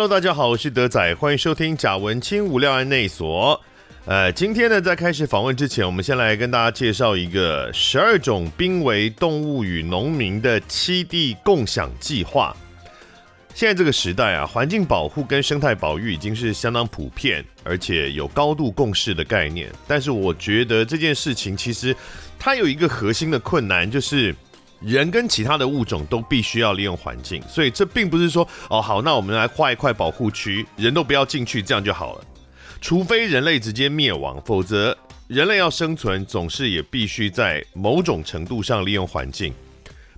Hello，大家好，我是德仔，欢迎收听贾文清无料案内所。呃，今天呢，在开始访问之前，我们先来跟大家介绍一个十二种濒危动物与农民的栖地共享计划。现在这个时代啊，环境保护跟生态保育已经是相当普遍，而且有高度共识的概念。但是，我觉得这件事情其实它有一个核心的困难，就是。人跟其他的物种都必须要利用环境，所以这并不是说哦好，那我们来画一块保护区，人都不要进去，这样就好了。除非人类直接灭亡，否则人类要生存，总是也必须在某种程度上利用环境，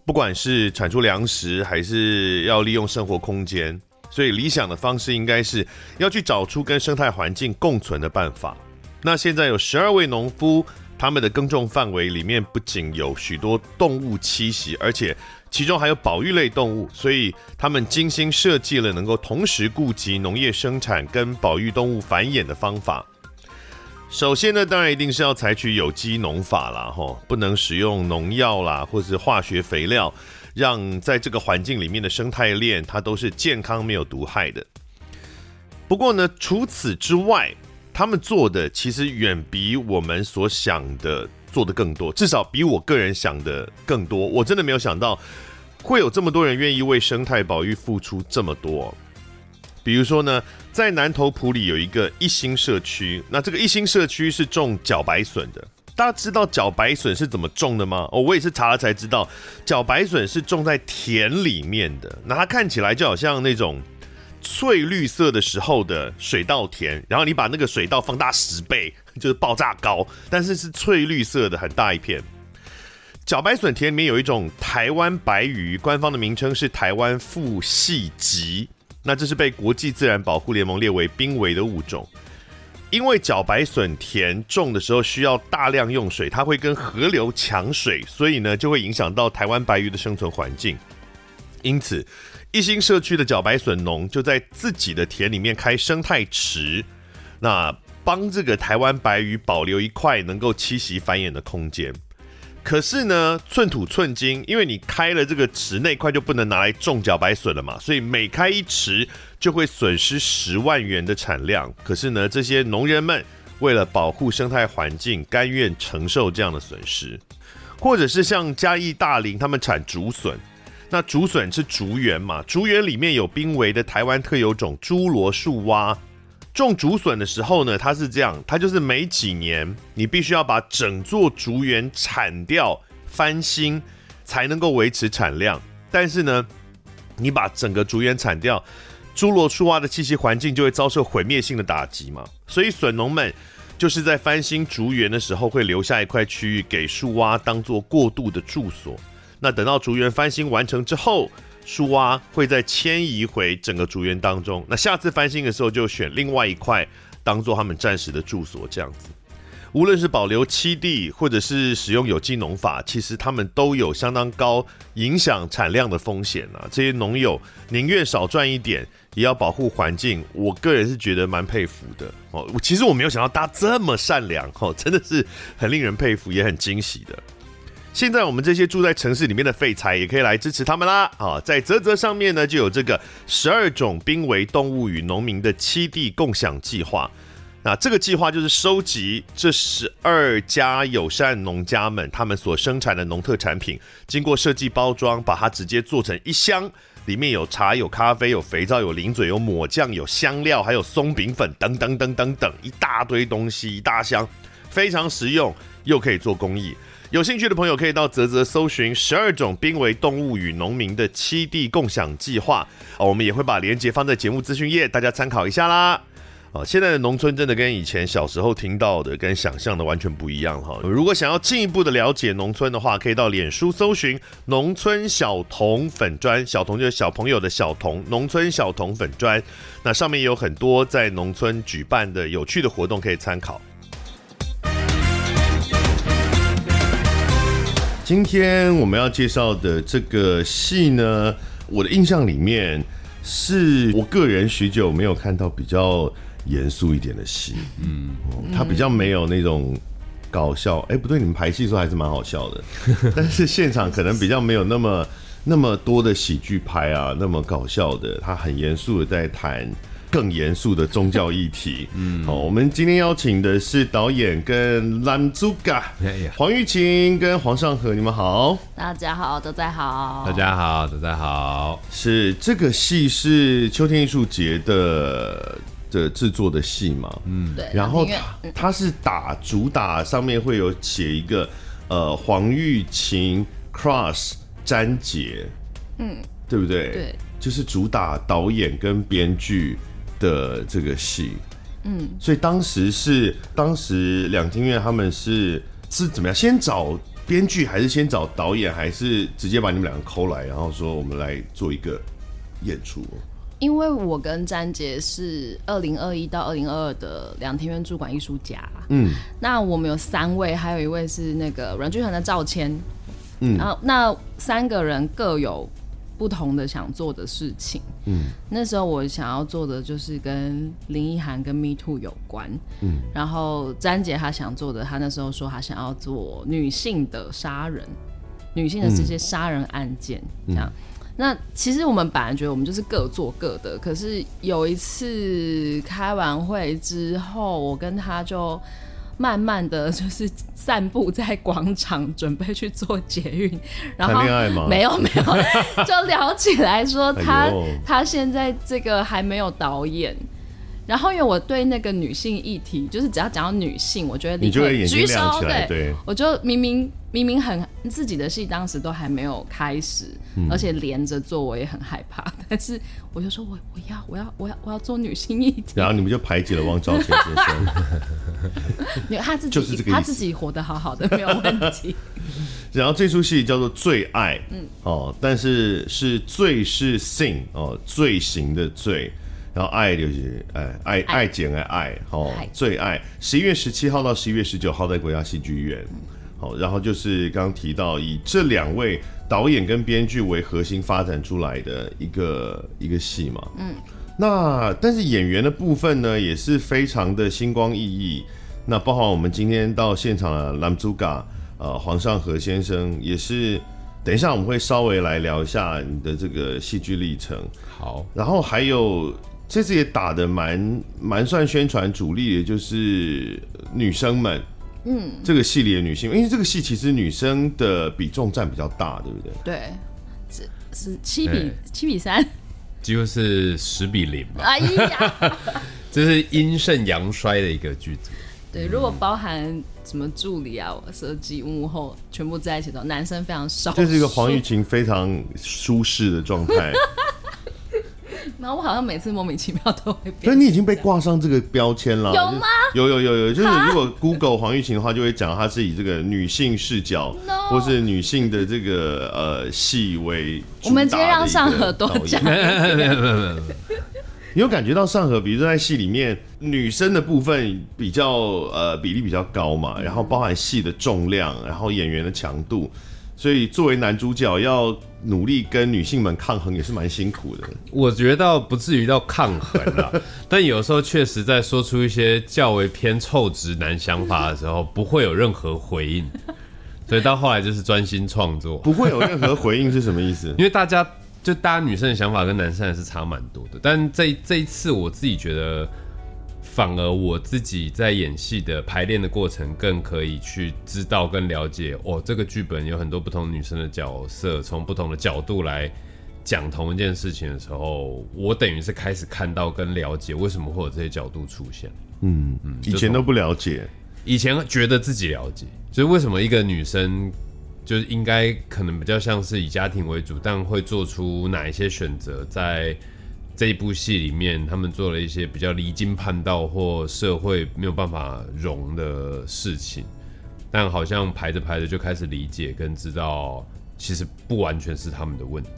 不管是产出粮食，还是要利用生活空间。所以理想的方式应该是要去找出跟生态环境共存的办法。那现在有十二位农夫。他们的耕种范围里面不仅有许多动物栖息，而且其中还有保育类动物，所以他们精心设计了能够同时顾及农业生产跟保育动物繁衍的方法。首先呢，当然一定是要采取有机农法啦，吼，不能使用农药啦，或是化学肥料，让在这个环境里面的生态链它都是健康没有毒害的。不过呢，除此之外，他们做的其实远比我们所想的做的更多，至少比我个人想的更多。我真的没有想到会有这么多人愿意为生态保育付出这么多。比如说呢，在南投埔里有一个一心社区，那这个一心社区是种茭白笋的。大家知道茭白笋是怎么种的吗？哦，我也是查了才知道，茭白笋是种在田里面的。那它看起来就好像那种。翠绿色的时候的水稻田，然后你把那个水稻放大十倍，就是爆炸高，但是是翠绿色的很大一片。茭白笋田里面有一种台湾白鱼，官方的名称是台湾腹细棘，那这是被国际自然保护联盟列为濒危的物种。因为茭白笋田种的时候需要大量用水，它会跟河流抢水，所以呢就会影响到台湾白鱼的生存环境，因此。一心社区的茭白笋农就在自己的田里面开生态池，那帮这个台湾白鱼保留一块能够栖息繁衍的空间。可是呢，寸土寸金，因为你开了这个池那块就不能拿来种茭白笋了嘛，所以每开一池就会损失十万元的产量。可是呢，这些农人们为了保护生态环境，甘愿承受这样的损失。或者是像嘉义大林，他们产竹笋。那竹笋是竹园嘛？竹园里面有濒危的台湾特有种侏罗树蛙。种竹笋的时候呢，它是这样，它就是每几年你必须要把整座竹园铲掉翻新，才能够维持产量。但是呢，你把整个竹园铲掉，侏罗树蛙的栖息环境就会遭受毁灭性的打击嘛。所以笋农们就是在翻新竹园的时候，会留下一块区域给树蛙当做过渡的住所。那等到竹园翻新完成之后，树蛙会再迁移回整个竹园当中。那下次翻新的时候，就选另外一块当做他们暂时的住所。这样子，无论是保留栖地，或者是使用有机农法，其实他们都有相当高影响产量的风险啊。这些农友宁愿少赚一点，也要保护环境。我个人是觉得蛮佩服的哦。其实我没有想到大家这么善良哦，真的是很令人佩服，也很惊喜的。现在我们这些住在城市里面的废柴也可以来支持他们啦！啊，在泽泽上面呢就有这个十二种濒危动物与农民的七地共享计划。那这个计划就是收集这十二家友善农家们他们所生产的农特产品，经过设计包装，把它直接做成一箱，里面有茶、有咖啡、有肥皂、有零嘴、有抹酱、有香料，还有松饼粉等等等等等一大堆东西，一大箱，非常实用，又可以做公益。有兴趣的朋友可以到泽泽搜寻十二种濒危动物与农民的七地共享计划，我们也会把链接放在节目资讯页，大家参考一下啦。啊，现在的农村真的跟以前小时候听到的、跟想象的完全不一样哈。如果想要进一步的了解农村的话，可以到脸书搜寻“农村小童粉砖”，小童就是小朋友的小童，农村小童粉砖，那上面有很多在农村举办的有趣的活动可以参考。今天我们要介绍的这个戏呢，我的印象里面是我个人许久没有看到比较严肃一点的戏，嗯，它比较没有那种搞笑，哎，不对，你们排戏的时候还是蛮好笑的，但是现场可能比较没有那么那么多的喜剧拍啊，那么搞笑的，他很严肃的在谈更严肃的宗教议题。嗯，好，我们今天邀请的是导演跟兰祖嘎黄玉琴跟黄尚和，你们好。大家好，都在好。大家好，都在好。是这个戏是秋天艺术节的的制作的戏嘛？嗯，对。然后他他是打主打上面会有写一个呃黄玉琴 cross。詹杰，嗯，对不对？对，就是主打导演跟编剧的这个戏，嗯，所以当时是当时两厅院他们是是怎么样？先找编剧还是先找导演，还是直接把你们两个抠来，然后说我们来做一个演出？因为我跟詹杰是二零二一到二零二二的两天院驻馆艺术家，嗯，那我们有三位，还有一位是那个阮剧团的赵谦。嗯，然后那三个人各有不同的想做的事情。嗯，那时候我想要做的就是跟林奕涵跟 Me Too 有关。嗯，然后詹姐她想做的，她那时候说她想要做女性的杀人，女性的这些杀人案件。这样，嗯，那其实我们本来觉得我们就是各做各的，可是有一次开完会之后，我跟他就。慢慢的就是散步在广场，准备去做捷运，然后？没有没有，就聊起来说 他、哎、他现在这个还没有导演，然后因为我对那个女性议题，就是只要讲到女性，我觉得你就举手，对，对，我就明明。明明很自己的戏，当时都还没有开始，嗯、而且连着做，我也很害怕。但是我就说我，我我要我要我要我要做女性议题。然后你们就排挤了汪兆谦先生。他自己就是这个他自己活得好好的，没有问题。然后这出戏叫做《最爱》，嗯哦，但是是罪是 sin 哦，罪行的罪，然后爱就是哎爱爱简爱爱哦，最爱。十一月十七号到十一月十九号在国家戏剧院。嗯好，然后就是刚刚提到以这两位导演跟编剧为核心发展出来的一个一个戏嘛，嗯，那但是演员的部分呢也是非常的星光熠熠，那包括我们今天到现场的男主角呃黄尚和先生也是，等一下我们会稍微来聊一下你的这个戏剧历程。好，然后还有这次也打的蛮蛮算宣传主力的，就是女生们。嗯，这个系列的女性，因为这个戏其实女生的比重占比较大，对不对？对，是是七比七比三，几乎是十比零吧。哎呀，这是阴盛阳衰的一个剧组。对，如果包含什么助理啊、设计、幕后全部在一起的，男生非常少。这是一个黄玉琴非常舒适的状态。然后我好像每次莫名其妙都会变，所以你已经被挂上这个标签了。有吗？有有有有，就是如果 Google 黄玉琴的话，就会讲她是以这个女性视角，No. 或是女性的这个呃戏为。我们直接让上河多讲。你有感觉到上河，比如说在戏里面女生的部分比较呃比例比较高嘛，然后包含戏的重量，然后演员的强度。所以作为男主角要努力跟女性们抗衡也是蛮辛苦的。我觉得倒不至于到抗衡了，但有时候确实在说出一些较为偏臭直男想法的时候，不会有任何回应。所以到后来就是专心创作，不会有任何回应是什么意思？因为大家就大家女生的想法跟男生还是差蛮多的。但这这一次我自己觉得。反而我自己在演戏的排练的过程，更可以去知道跟了解哦，这个剧本有很多不同女生的角色，从不同的角度来讲同一件事情的时候，我等于是开始看到跟了解为什么会有这些角度出现。嗯嗯，以前都不了解，以前觉得自己了解，就是为什么一个女生就是应该可能比较像是以家庭为主，但会做出哪一些选择在。这一部戏里面，他们做了一些比较离经叛道或社会没有办法容的事情，但好像排着排着就开始理解跟知道，其实不完全是他们的问题。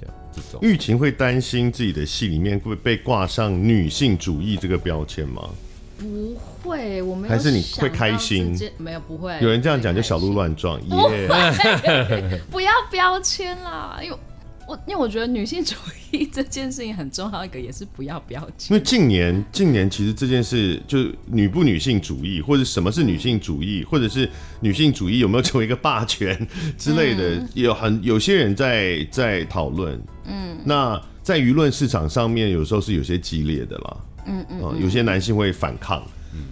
这样，这种玉晴会担心自己的戏里面会被挂上女性主义这个标签吗？不会，我没有。还是你会开心？没有，不会。有人这样讲，就小鹿乱撞。耶！不要标签啦，因为。我因为我觉得女性主义这件事情很重要，一个也是不要标签。因为近年近年其实这件事就是女不女性主义，或者什么是女性主义，或者是女性主义有没有成为一个霸权 之类的，嗯、有很有些人在在讨论。嗯，那在舆论市场上面，有时候是有些激烈的啦。嗯嗯，嗯，有些男性会反抗。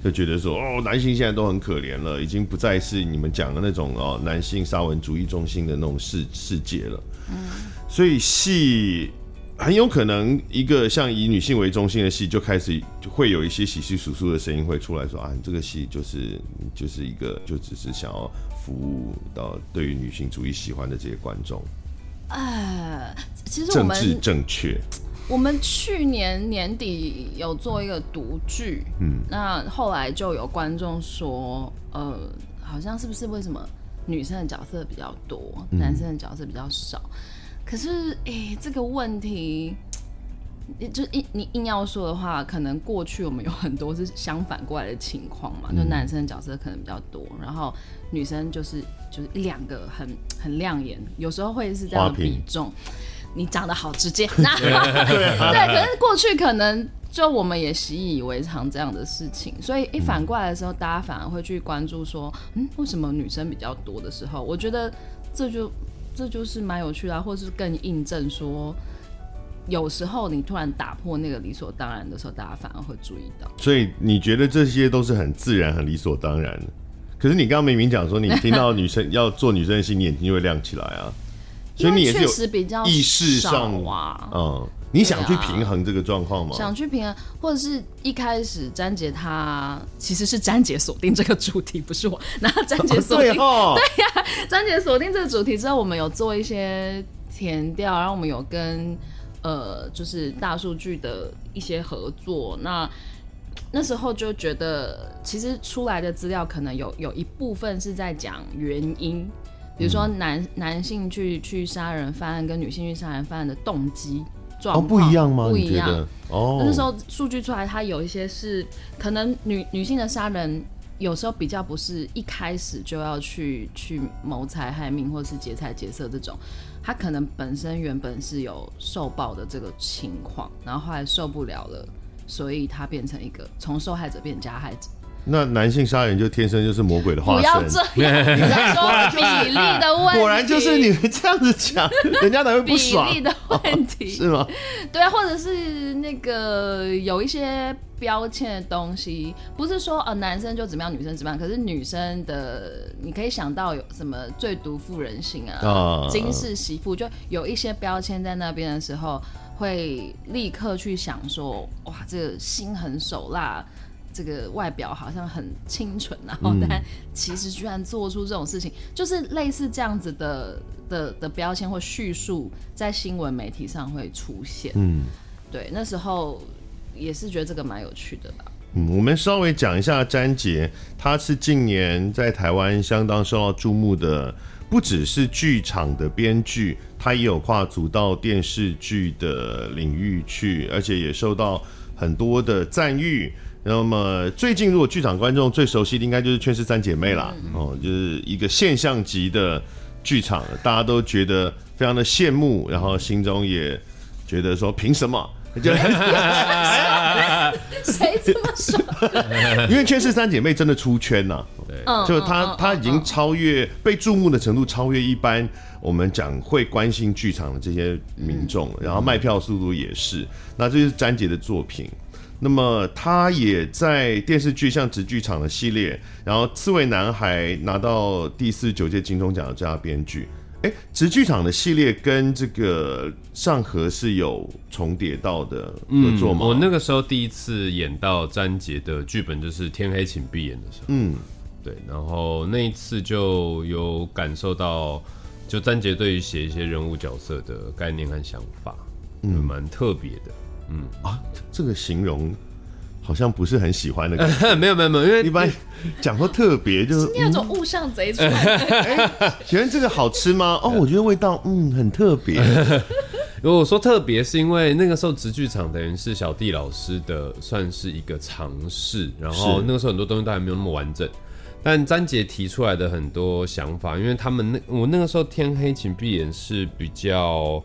就觉得说哦，男性现在都很可怜了，已经不再是你们讲的那种哦，男性沙文主义中心的那种世世界了。嗯，所以戏很有可能一个像以女性为中心的戏，就开始会有一些窸窸窣窣的声音会出来说啊，你这个戏就是就是一个就只是想要服务到对于女性主义喜欢的这些观众。呃，其实我们政治正确。我们去年年底有做一个独剧，嗯，那后来就有观众说，呃，好像是不是为什么女生的角色比较多，嗯、男生的角色比较少？可是，哎、欸，这个问题，就硬你硬要说的话，可能过去我们有很多是相反过来的情况嘛，就男生的角色可能比较多，然后女生就是就是一两个很很亮眼，有时候会是这样的比重。你长得好直接，那对，可是过去可能就我们也习以为常这样的事情，所以一反过来的时候，大家反而会去关注说，嗯，为什么女生比较多的时候，我觉得这就这就是蛮有趣的，或是更印证说，有时候你突然打破那个理所当然的时候，大家反而会注意到。所以你觉得这些都是很自然、很理所当然的，可是你刚刚明明讲说，你听到女生要做女生的戏，你眼睛就会亮起来啊。所以你也是有意识上啊，嗯，你想去平衡这个状况吗？想去平衡，或者是一开始詹杰他其实是詹杰锁定这个主题，不是我。然后詹杰锁定，哦、对呀、啊，詹杰锁定这个主题之后，我们有做一些填调，然后我们有跟呃，就是大数据的一些合作。那那时候就觉得，其实出来的资料可能有有一部分是在讲原因。比如说男、嗯、男性去去杀人犯案跟女性去杀人犯案的动机状况、哦、不一样吗？不一样哦。那时候数据出来，它有一些是可能女女性的杀人有时候比较不是一开始就要去去谋财害命或者是劫财劫色这种，他可能本身原本是有受暴的这个情况，然后后来受不了了，所以他变成一个从受害者变加害者。那男性杀人就天生就是魔鬼的化身？不要这样，你在说比例的问题。果然就是你们这样子讲，人家才会不爽。比例的问题、哦、是吗？对啊，或者是那个有一些标签的东西，不是说呃男生就怎么样，女生怎么样。可是女生的，你可以想到有什么最毒妇人心啊，啊金氏媳妇，就有一些标签在那边的时候，会立刻去想说，哇，这个心狠手辣。这个外表好像很清纯，然后但其实居然做出这种事情，嗯、就是类似这样子的的的标签或叙述，在新闻媒体上会出现。嗯，对，那时候也是觉得这个蛮有趣的吧。嗯，我们稍微讲一下詹杰，他是近年在台湾相当受到注目的，不只是剧场的编剧，他也有跨足到电视剧的领域去，而且也受到很多的赞誉。那么最近，如果剧场观众最熟悉的，应该就是《劝世三姐妹》啦，哦，就是一个现象级的剧场，大家都觉得非常的羡慕，然后心中也觉得说，凭什么？谁这么说？因为《圈世三姐妹》真的出圈呐，对，就她她已经超越被注目的程度，超越一般我们讲会关心剧场的这些民众，然后卖票速度也是，那这就是詹杰的作品。那么他也在电视剧像直剧场的系列，然后《刺猬男孩》拿到第四十九届金钟奖的最佳编剧。哎，直剧场的系列跟这个上河是有重叠到的合作吗？嗯，我那个时候第一次演到詹杰的剧本就是《天黑请闭眼》的时候，嗯，对，然后那一次就有感受到，就詹杰对于写一些人物角色的概念和想法，嗯，蛮特别的。嗯啊，这个形容好像不是很喜欢的感觉。没有没有没有，因为一般讲说特别就是今天有种物上贼出来。哎，请问这个好吃吗？哦，我觉得味道嗯很特别。如果说特别，是因为那个时候直剧场等于是小弟老师的算是一个尝试，然后那个时候很多东西都还没有那么完整。但詹杰提出来的很多想法，因为他们那我那个时候天黑请闭眼是比较。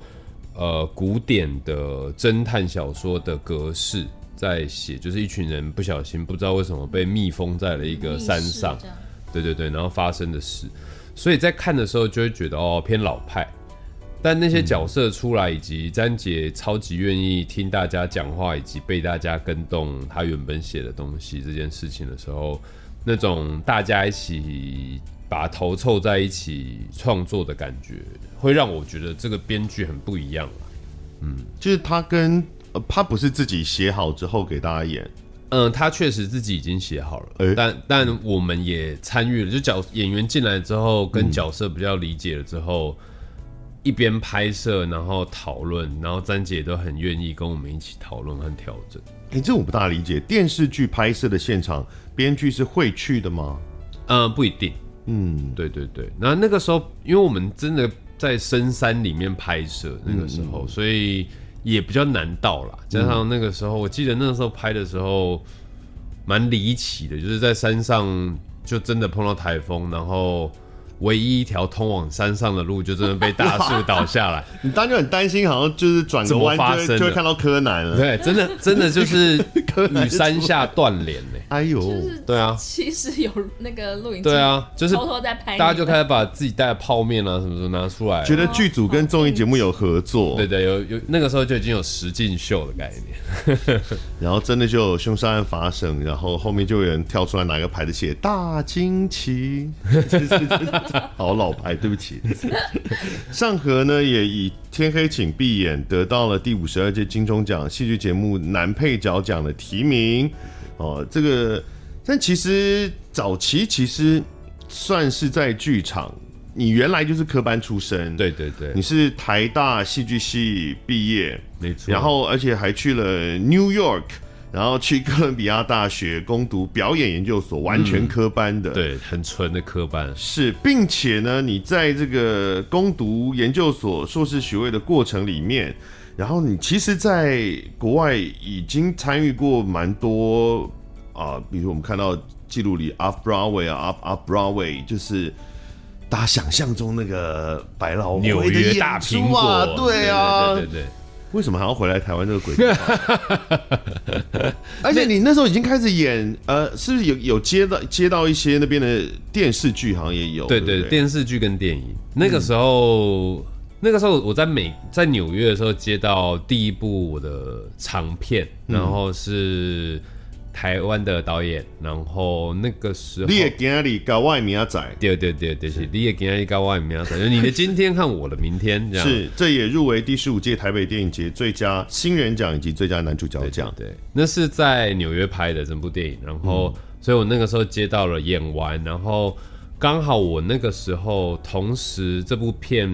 呃古典的侦探小说的格式在写，就是一群人不小心不知道为什么被密封在了一个山上，对对对，然后发生的事，所以在看的时候就会觉得哦偏老派。但那些角色出来，以及詹杰超级愿意听大家讲话，以及被大家跟动他原本写的东西这件事情的时候，那种大家一起把头凑在一起创作的感觉，会让我觉得这个编剧很不一样。嗯，就是他跟呃，他不是自己写好之后给大家演，嗯，他确实自己已经写好了，欸、但但我们也参与了，就角演员进来之后，跟角色比较理解了之后。嗯一边拍摄，然后讨论，然后詹姐都很愿意跟我们一起讨论和调整。哎、欸，这我不大理解，电视剧拍摄的现场，编剧是会去的吗？呃，不一定。嗯，对对对。那那个时候，因为我们真的在深山里面拍摄，那个时候，嗯、所以也比较难到啦。加上那个时候，嗯、我记得那个时候拍的时候，蛮离奇的，就是在山上就真的碰到台风，然后。唯一一条通往山上的路，就真的被大树倒下来。你当时就很担心，好像就是转个弯就就会看到柯南了。对，真的真的就是 与山下断联呢。哎呦，对啊，其实有那个录影，对啊，就是偷偷在拍，大家就开始把自己带的泡面啊什么什么拿出来，觉得剧组跟综艺节目有合作。对对，有有那个时候就已经有实境秀的概念，然后真的就有凶杀案发生，然后后面就有人跳出来拿个牌子写大惊奇。好老牌，对不起。尚禾呢也以《天黑请闭眼》得到了第五十二届金钟奖戏剧节目男配角奖的提名。哦，这个，但其实早期其实算是在剧场，你原来就是科班出身，对对对，你是台大戏剧系毕业，没错，然后而且还去了 New York。然后去哥伦比亚大学攻读表演研究所，完全科班的，嗯、对，很纯的科班。是，并且呢，你在这个攻读研究所硕士学位的过程里面，然后你其实在国外已经参与过蛮多啊，比如我们看到记录里 Off Broadway 啊，Off Off Broadway，就是大家想象中那个百老汇的大苹果，对啊，对对对。对为什么还要回来台湾这个鬼地方？而且你那时候已经开始演，呃，是不是有有接到接到一些那边的电视剧，好像也有。对对，對，對，电视剧跟电影。那个时候，嗯、那个时候我在美在纽约的时候接到第一部我的长片，然后是。台湾的导演，然后那个时候，你也今日搞外名仔，对对对对，是，你也今日搞外名仔，就你的今天和我的明天，这样是，这也入围第十五届台北电影节最佳新人奖以及最佳男主角奖。对，那是在纽约拍的整部电影，然后，嗯、所以我那个时候接到了演完，然后刚好我那个时候同时这部片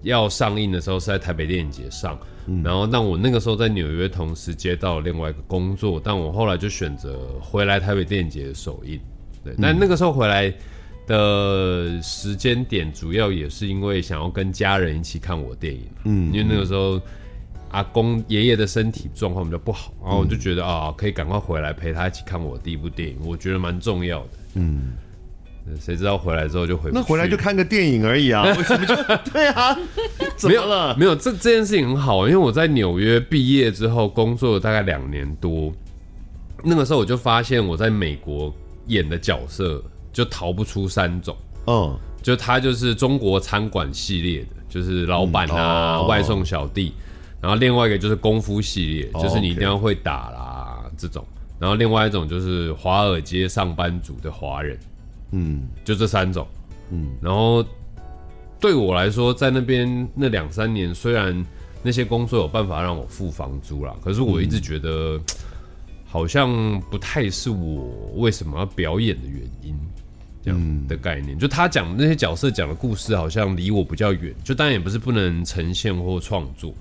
要上映的时候是在台北电影节上。然后，但我那个时候在纽约，同时接到另外一个工作，但我后来就选择回来台北电影节的首映。对，但那个时候回来的时间点，主要也是因为想要跟家人一起看我电影。嗯，因为那个时候阿公爷爷的身体状况比较不好，然后我就觉得啊，可以赶快回来陪他一起看我第一部电影，我觉得蛮重要的。嗯。谁知道回来之后就回不去，那回来就看个电影而已啊？为什么就 对啊？怎么了？没有，没有这这件事情很好，因为我在纽约毕业之后工作了大概两年多，那个时候我就发现我在美国演的角色就逃不出三种，嗯，就他就是中国餐馆系列的，就是老板啊、嗯哦、外送小弟，然后另外一个就是功夫系列，哦、就是你一定要会打啦、这种，然后另外一种就是华尔街上班族的华人。嗯，就这三种，嗯，然后对我来说，在那边那两三年，虽然那些工作有办法让我付房租啦，可是我一直觉得好像不太是我为什么要表演的原因，这样的概念。就他讲的那些角色讲的故事，好像离我比较远。就当然也不是不能呈现或创作，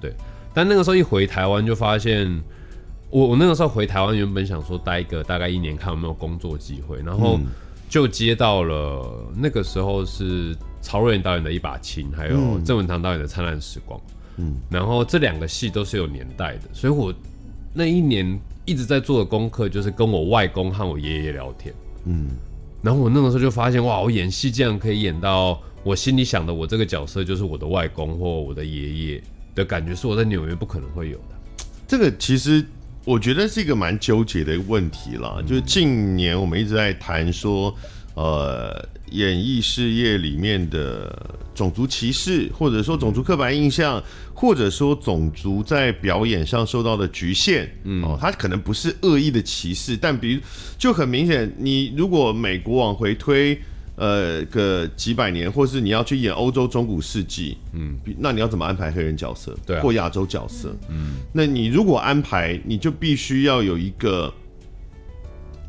对。但那个时候一回台湾，就发现我我那个时候回台湾，原本想说待一个大概一年，看有没有工作机会，然后。就接到了那个时候是曹若妍导演的一把琴，还有郑文堂导演的灿烂时光，嗯，然后这两个戏都是有年代的，所以我那一年一直在做的功课就是跟我外公和我爷爷聊天，嗯，然后我那个时候就发现哇，我演戏竟然可以演到我心里想的，我这个角色就是我的外公或我的爷爷的感觉，是我在纽约不可能会有的。这个其实我觉得是一个蛮纠结的问题啦。就是近年我们一直在谈说，呃，演艺事业里面的种族歧视，或者说种族刻板印象，或者说种族在表演上受到的局限，嗯，哦，它可能不是恶意的歧视，但比如就很明显，你如果美国往回推。呃，个几百年，或是你要去演欧洲中古世纪，嗯，那你要怎么安排黑人角色？对、啊，或亚洲角色？嗯，那你如果安排，你就必须要有一个，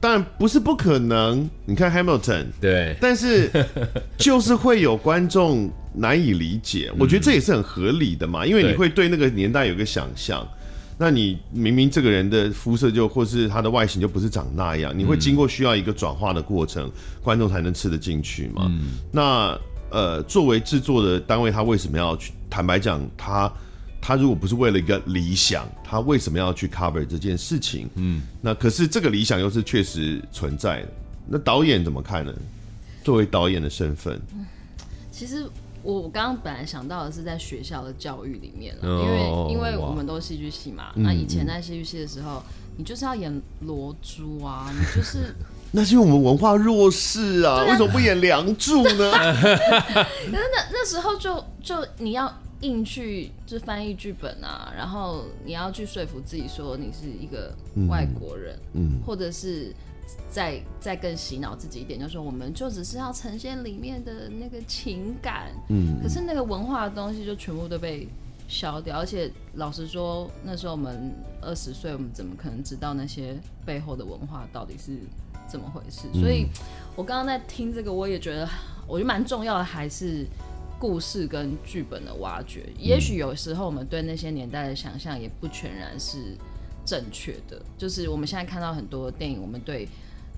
当然不是不可能。你看 Hamilton，对，但是 就是会有观众难以理解。我觉得这也是很合理的嘛，因为你会对那个年代有个想象。那你明明这个人的肤色就或是他的外形就不是长那样，你会经过需要一个转化的过程，观众才能吃得进去嘛？嗯、那呃，作为制作的单位，他为什么要去？坦白讲，他他如果不是为了一个理想，他为什么要去 cover 这件事情？嗯，那可是这个理想又是确实存在的。那导演怎么看呢？作为导演的身份，其实。我我刚刚本来想到的是在学校的教育里面了，因为因为我们都是戏剧系嘛，那以前在戏剧系的时候，你就是要演罗珠啊，你就是 那是因为我们文化弱势啊，为什么不演梁祝呢？可是那那时候就就你要硬去就翻译剧本啊，然后你要去说服自己说你是一个外国人，嗯，或者是。再再更洗脑自己一点，就是说我们就只是要呈现里面的那个情感，嗯，可是那个文化的东西就全部都被消掉。而且老实说，那时候我们二十岁，我们怎么可能知道那些背后的文化到底是怎么回事？所以，我刚刚在听这个，我也觉得，我觉得蛮重要的，还是故事跟剧本的挖掘。也许有时候我们对那些年代的想象也不全然是。正确的，就是我们现在看到很多电影，我们对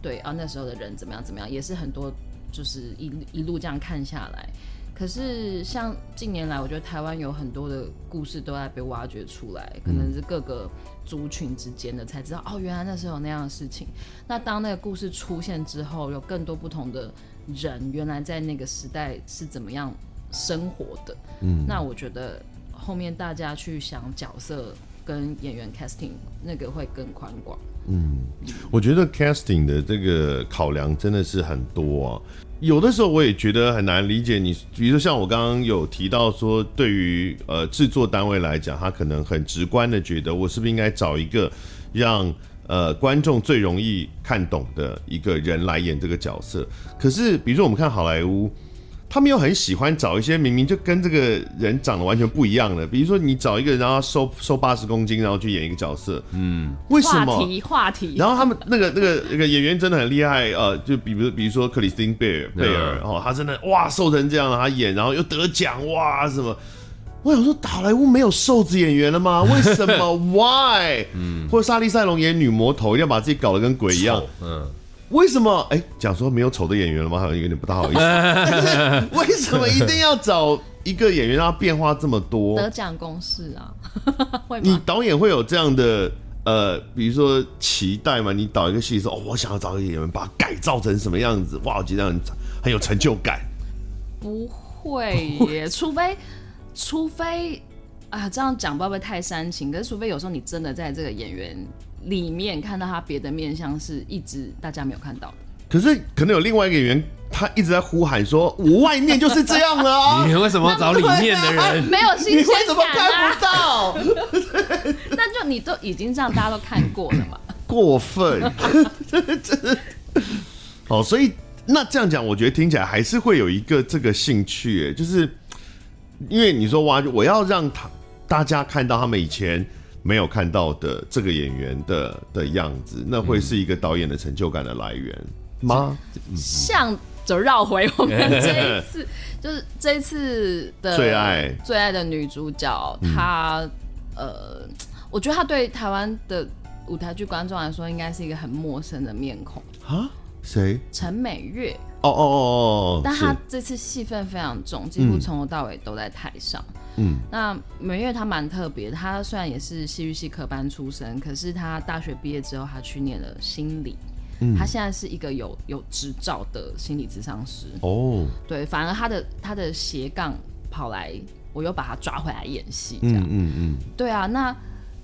对啊那时候的人怎么样怎么样，也是很多就是一一路这样看下来。可是像近年来，我觉得台湾有很多的故事都在被挖掘出来，可能是各个族群之间的才知道哦，原来那时候有那样的事情。那当那个故事出现之后，有更多不同的人，原来在那个时代是怎么样生活的。嗯，那我觉得后面大家去想角色。跟演员 casting 那个会更宽广。嗯，我觉得 casting 的这个考量真的是很多啊。有的时候我也觉得很难理解你，比如说像我刚刚有提到说，对于呃制作单位来讲，他可能很直观的觉得，我是不是应该找一个让呃观众最容易看懂的一个人来演这个角色？可是比如说我们看好莱坞。他们又很喜欢找一些明明就跟这个人长得完全不一样的，比如说你找一个人然后瘦瘦八十公斤，然后去演一个角色，嗯，为什么？话题话题。然后他们那个那个那个演员真的很厉害，呃，就比如比如说克里斯汀贝尔贝尔，哦，他真的哇瘦成这样了，他演然后又得奖哇什么？我想说，好莱坞没有瘦子演员了吗？为什么？Why？嗯，或者莎莉赛隆演女魔头，一定要把自己搞得跟鬼一样，嗯。为什么？哎，讲说没有丑的演员了吗？好像有点不大好意思。为什么一定要找一个演员让他变化这么多？得奖公式啊，会吗？你导演会有这样的呃，比如说期待吗？你导一个戏说，哦，我想要找一个演员把它改造成什么样子？哇，我觉得很很有成就感。不会耶，除非除非啊，这样讲会不会太煽情？可是除非有时候你真的在这个演员。里面看到他别的面相是一直大家没有看到的，可是可能有另外一个演员，他一直在呼喊说：“我外面就是这样了啊！” 你为什么找里面的人？没有新鲜感，你为什么看不到？那就你都已经这样，大家都看过了嘛？过分，真的真的。好，所以那这样讲，我觉得听起来还是会有一个这个兴趣，就是因为你说哇，我要让他大家看到他们以前。没有看到的这个演员的的样子，那会是一个导演的成就感的来源吗？像就绕回我们这一次，就是这一次的最爱最爱的女主角，她呃，我觉得她对台湾的舞台剧观众来说，应该是一个很陌生的面孔啊。谁？陈美月。哦哦哦哦，但她这次戏份非常重，几乎从头到尾都在台上。嗯，那美月她蛮特别，她虽然也是戏剧系科班出身，可是她大学毕业之后，她去念了心理。嗯，他现在是一个有有执照的心理咨商师。哦，对，反而他的他的斜杠跑来，我又把他抓回来演戏，这样，嗯嗯，嗯。对啊，那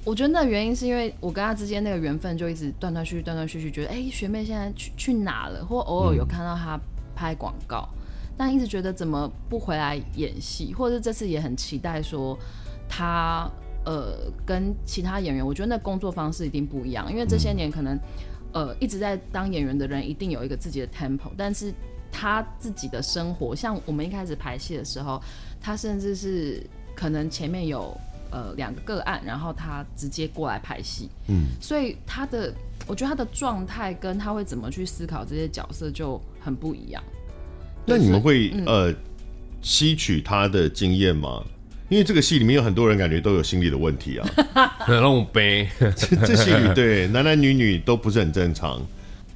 我觉得那原因是因为我跟他之间那个缘分就一直断断续续，断断续续，觉得哎、欸，学妹现在去去哪了？或偶尔有看到他拍广告，嗯、但一直觉得怎么不回来演戏，或者是这次也很期待说他。呃，跟其他演员，我觉得那工作方式一定不一样，因为这些年可能，呃，一直在当演员的人一定有一个自己的 tempo，但是他自己的生活，像我们一开始排戏的时候，他甚至是可能前面有呃两个个案，然后他直接过来排戏，嗯，所以他的，我觉得他的状态跟他会怎么去思考这些角色就很不一样。那你们会、嗯、呃吸取他的经验吗？因为这个戏里面有很多人感觉都有心理的问题啊，那种悲。这这戏里对男男女女都不是很正常。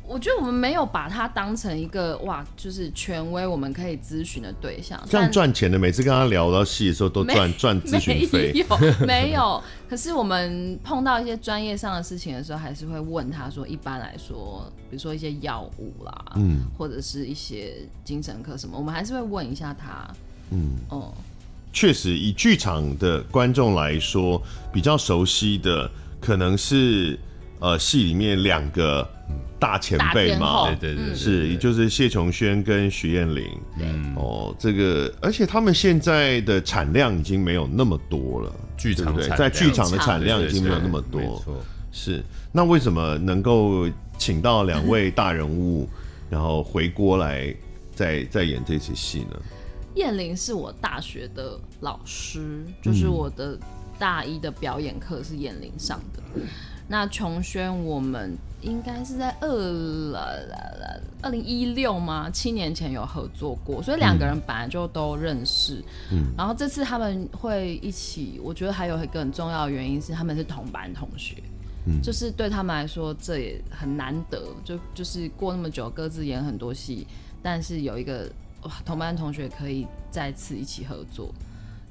我觉得我们没有把他当成一个哇，就是权威，我们可以咨询的对象。这样赚钱的，每次跟他聊到戏的时候都赚赚咨询费。没有，没有。可是我们碰到一些专业上的事情的时候，还是会问他说，一般来说，比如说一些药物啦，嗯，或者是一些精神科什么，我们还是会问一下他，嗯，哦。确实，以剧场的观众来说，比较熟悉的可能是呃戏里面两个大前辈嘛，对对对，是，也就是谢琼轩跟徐彦霖。嗯，哦，这个，而且他们现在的产量已经没有那么多了，剧场对，在剧场的产量已经没有那么多。没错，是。那为什么能够请到两位大人物，然后回锅来再再演这次戏呢？燕玲是我大学的老师，就是我的大一的表演课是燕玲上的。嗯、那琼轩，我们应该是在二二零一六吗？七年前有合作过，所以两个人本来就都认识。嗯，然后这次他们会一起，我觉得还有一个很重要的原因是他们是同班同学，嗯，就是对他们来说这也很难得，就就是过那么久各自演很多戏，但是有一个。哇，同班同学可以再次一起合作，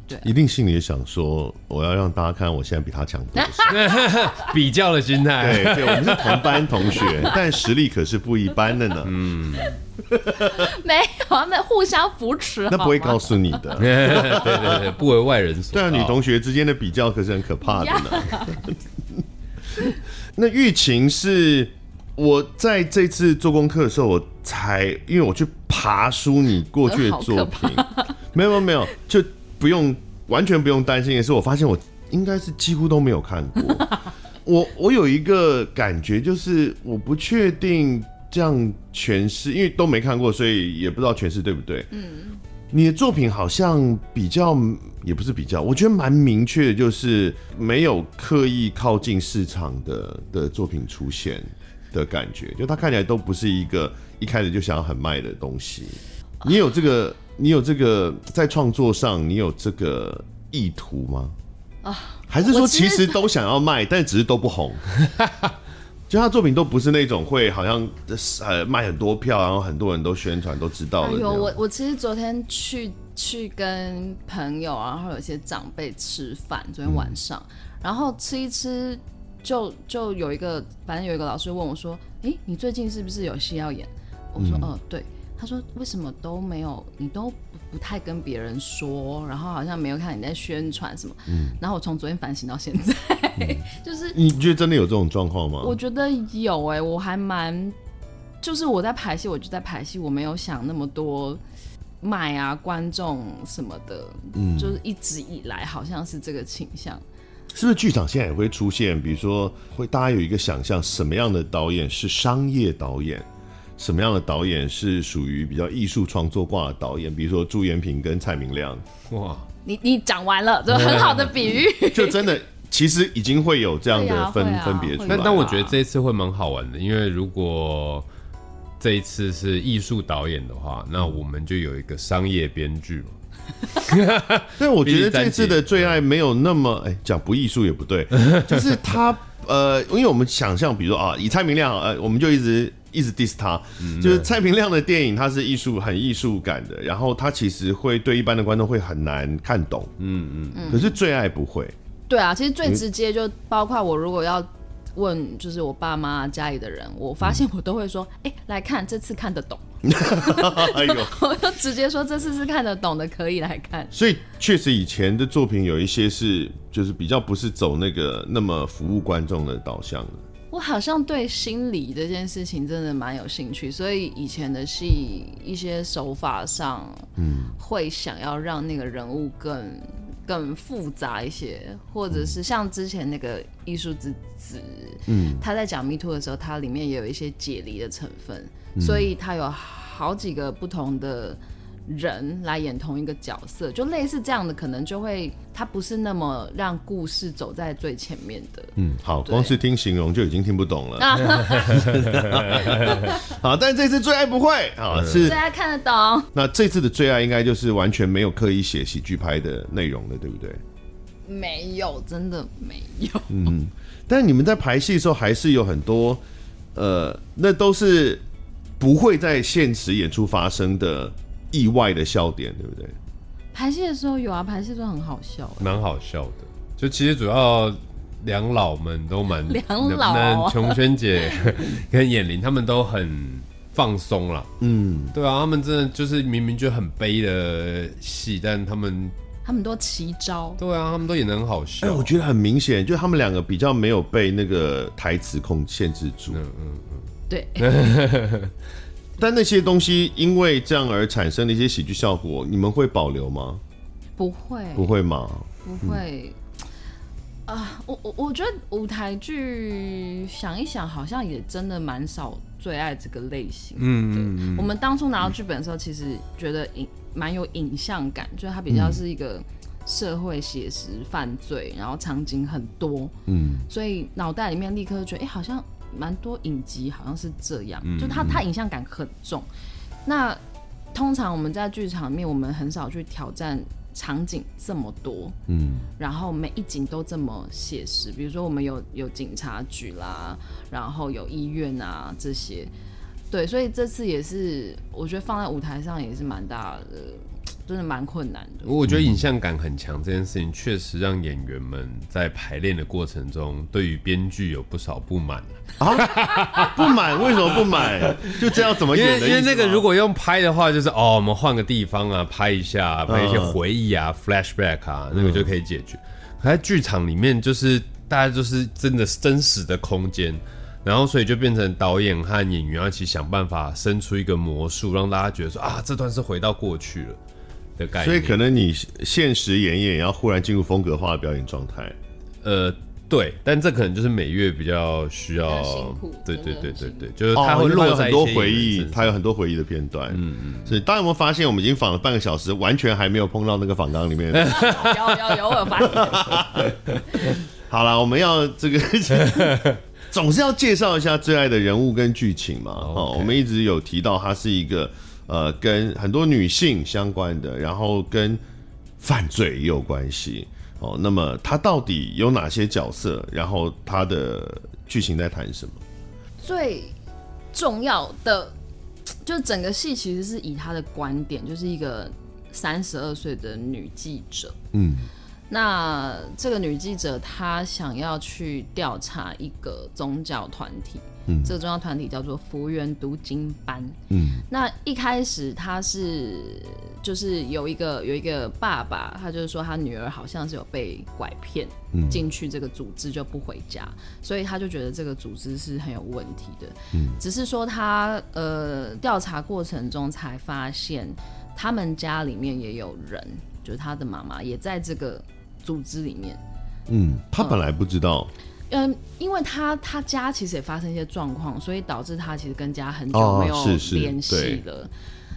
对，一定心里也想说，我要让大家看我现在比他强多少，比较的心态。对对，我们是同班同学，但实力可是不一般的呢。嗯，没有，他们互相扶持，那不会告诉你的。对对对，不为外人所。对啊，女同学之间的比较可是很可怕的呢。那玉琴是。我在这次做功课的时候，我才因为我去爬书你过去的作品，没有没有没有，就不用完全不用担心的是，我发现我应该是几乎都没有看过。我我有一个感觉，就是我不确定这样诠释，因为都没看过，所以也不知道诠释对不对。嗯，你的作品好像比较，也不是比较，我觉得蛮明确的，就是没有刻意靠近市场的的作品出现。的感觉，就它看起来都不是一个一开始就想要很卖的东西。你有这个，你有这个在创作上，你有这个意图吗？啊，还是说其实都想要卖，但只是都不红？就他作品都不是那种会好像呃卖很多票，然后很多人都宣传都知道的。有我我其实昨天去去跟朋友，然后有些长辈吃饭，昨天晚上，嗯、然后吃一吃。就就有一个，反正有一个老师问我说：“哎、欸，你最近是不是有戏要演？”我说：“嗯、呃，对。”他说：“为什么都没有？你都不，不太跟别人说，然后好像没有看你在宣传什么。”嗯。然后我从昨天反省到现在，嗯、就是你觉得真的有这种状况吗？我觉得有哎、欸，我还蛮，就是我在排戏，我就在排戏，我没有想那么多卖啊观众什么的，嗯，就是一直以来好像是这个倾向。是不是剧场现在也会出现？比如说，会大家有一个想象，什么样的导演是商业导演，什么样的导演是属于比较艺术创作挂的导演？比如说朱延平跟蔡明亮。哇，你你讲完了，这很好的比喻。就真的，其实已经会有这样的分、啊啊、分别出来。但但我觉得这一次会蛮好玩的，因为如果这一次是艺术导演的话，那我们就有一个商业编剧嘛。但我觉得这次的最爱没有那么哎，讲不艺术也不对，就是他呃，因为我们想象，比如说啊，以蔡明亮呃，我们就一直一直 diss 他，嗯、就是蔡明亮的电影，它是艺术很艺术感的，然后他其实会对一般的观众会很难看懂，嗯嗯，可是最爱不会，对啊，其实最直接就包括我如果要问，就是我爸妈家里的人，我发现我都会说，哎、嗯欸，来看这次看得懂。哎呦，我就直接说这次是看得懂的，可以来看。所以确实以前的作品有一些是，就是比较不是走那个那么服务观众的导向的。我好像对心理这件事情真的蛮有兴趣，所以以前的戏一些手法上，嗯，会想要让那个人物更更复杂一些，或者是像之前那个艺术之子，嗯，他在讲 Me Too 的时候，它里面也有一些解离的成分。所以他有好几个不同的人来演同一个角色，就类似这样的，可能就会他不是那么让故事走在最前面的。嗯，好，光是听形容就已经听不懂了。好，但这次最爱不会啊，是最爱看得懂。那这次的最爱应该就是完全没有刻意写喜剧拍的内容了，对不对？没有，真的没有。嗯，但你们在排戏的时候还是有很多，呃，那都是。不会在现实演出发生的意外的笑点，对不对？排戏的时候有啊，排戏都很好笑，蛮好笑的。就其实主要两老们都蛮 两老、啊，琼轩姐 跟演玲他们都很放松了。嗯，对啊，他们真的就是明明就很悲的戏，但他们他们都奇招。对啊，他们都演的很好笑。哎，我觉得很明显，就他们两个比较没有被那个台词控限制住。嗯嗯嗯。对，但那些东西因为这样而产生的一些喜剧效果，你们会保留吗？不会，不会吗？不会。啊、嗯呃，我我我觉得舞台剧想一想，好像也真的蛮少最爱这个类型。嗯嗯嗯。我们当初拿到剧本的时候，其实觉得影蛮有影像感，就是它比较是一个社会写实犯罪，然后场景很多。嗯。所以脑袋里面立刻就觉得，哎、欸，好像。蛮多影集好像是这样，嗯、就他他影像感很重。那通常我们在剧场里面，我们很少去挑战场景这么多，嗯，然后每一景都这么写实。比如说我们有有警察局啦，然后有医院啊这些，对，所以这次也是我觉得放在舞台上也是蛮大的。真的蛮困难的。我觉得影像感很强这件事情，确实让演员们在排练的过程中，对于编剧有不少不满啊！不满？为什么不满？就这样怎么演？因为那个如果用拍的话，就是哦，我们换个地方啊，拍一下，拍一些回忆啊、嗯、，flashback 啊，那个就可以解决。可在剧场里面，就是大家就是真的真实的空间，然后所以就变成导演和演员要一起想办法生出一个魔术，让大家觉得说啊，这段是回到过去了。所以可能你现实演演，要忽然进入风格化的表演状态。呃，对，但这可能就是美月比较需要。对对对对对，就是他会落在、哦、很多回忆，他有很多回忆的片段。嗯嗯。所以大家有没有发现，我们已经访了半个小时，完全还没有碰到那个访纲里面。有有有，我有发现。好了，我们要这个 总是要介绍一下最爱的人物跟剧情嘛。哦，Okay. 我们一直有提到，他是一个。呃，跟很多女性相关的，然后跟犯罪也有关系哦。那么它到底有哪些角色？然后它的剧情在谈什么？最重要的，就整个戏其实是以她的观点，就是一个三十二岁的女记者。嗯，那这个女记者她想要去调查一个宗教团体。嗯、这个宗教团体叫做福源读经班。嗯，那一开始她是就是有一个有一个爸爸，他就是说他女儿好像是有被拐骗进去这个组织就不回家，嗯、所以他就觉得这个组织是很有问题的。嗯，只是说他呃调查过程中才发现，他们家里面也有人，就是他的妈妈也在这个组织里面。嗯，他本来不知道。嗯嗯，因为他他家其实也发生一些状况，所以导致他其实跟家很久没有联系了。哦、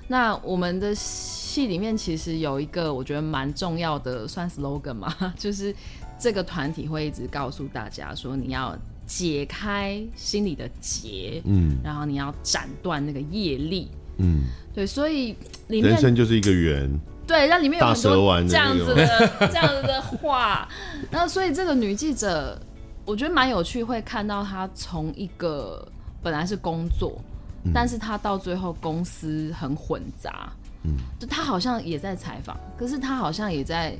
那我们的戏里面其实有一个我觉得蛮重要的，算 slogan 嘛，就是这个团体会一直告诉大家说，你要解开心里的结，嗯，然后你要斩断那个业力，嗯，对，所以里面人生就是一个圆，对，那里面有很多这样子的这样子的话，然后所以这个女记者。我觉得蛮有趣，会看到她从一个本来是工作，嗯、但是她到最后公司很混杂，嗯，就她好像也在采访，可是她好像也在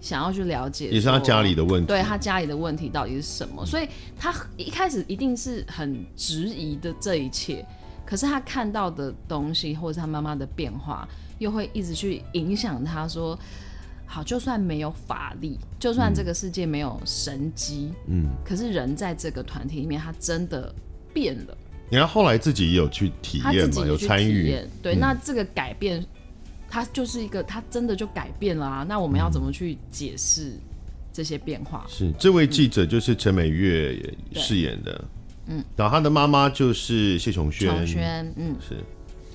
想要去了解，也是她家里的问题，对她家里的问题到底是什么？所以她一开始一定是很质疑的这一切，可是她看到的东西，或者她妈妈的变化，又会一直去影响他说。好，就算没有法力，就算这个世界没有神机，嗯，可是人在这个团体里面，他真的变了。你看后来自己也有去体验嘛，有参与，对，那这个改变，他就是一个，他真的就改变了啊。那我们要怎么去解释这些变化？是这位记者就是陈美月饰演的，嗯，然后他的妈妈就是谢琼轩，琼轩，嗯，是。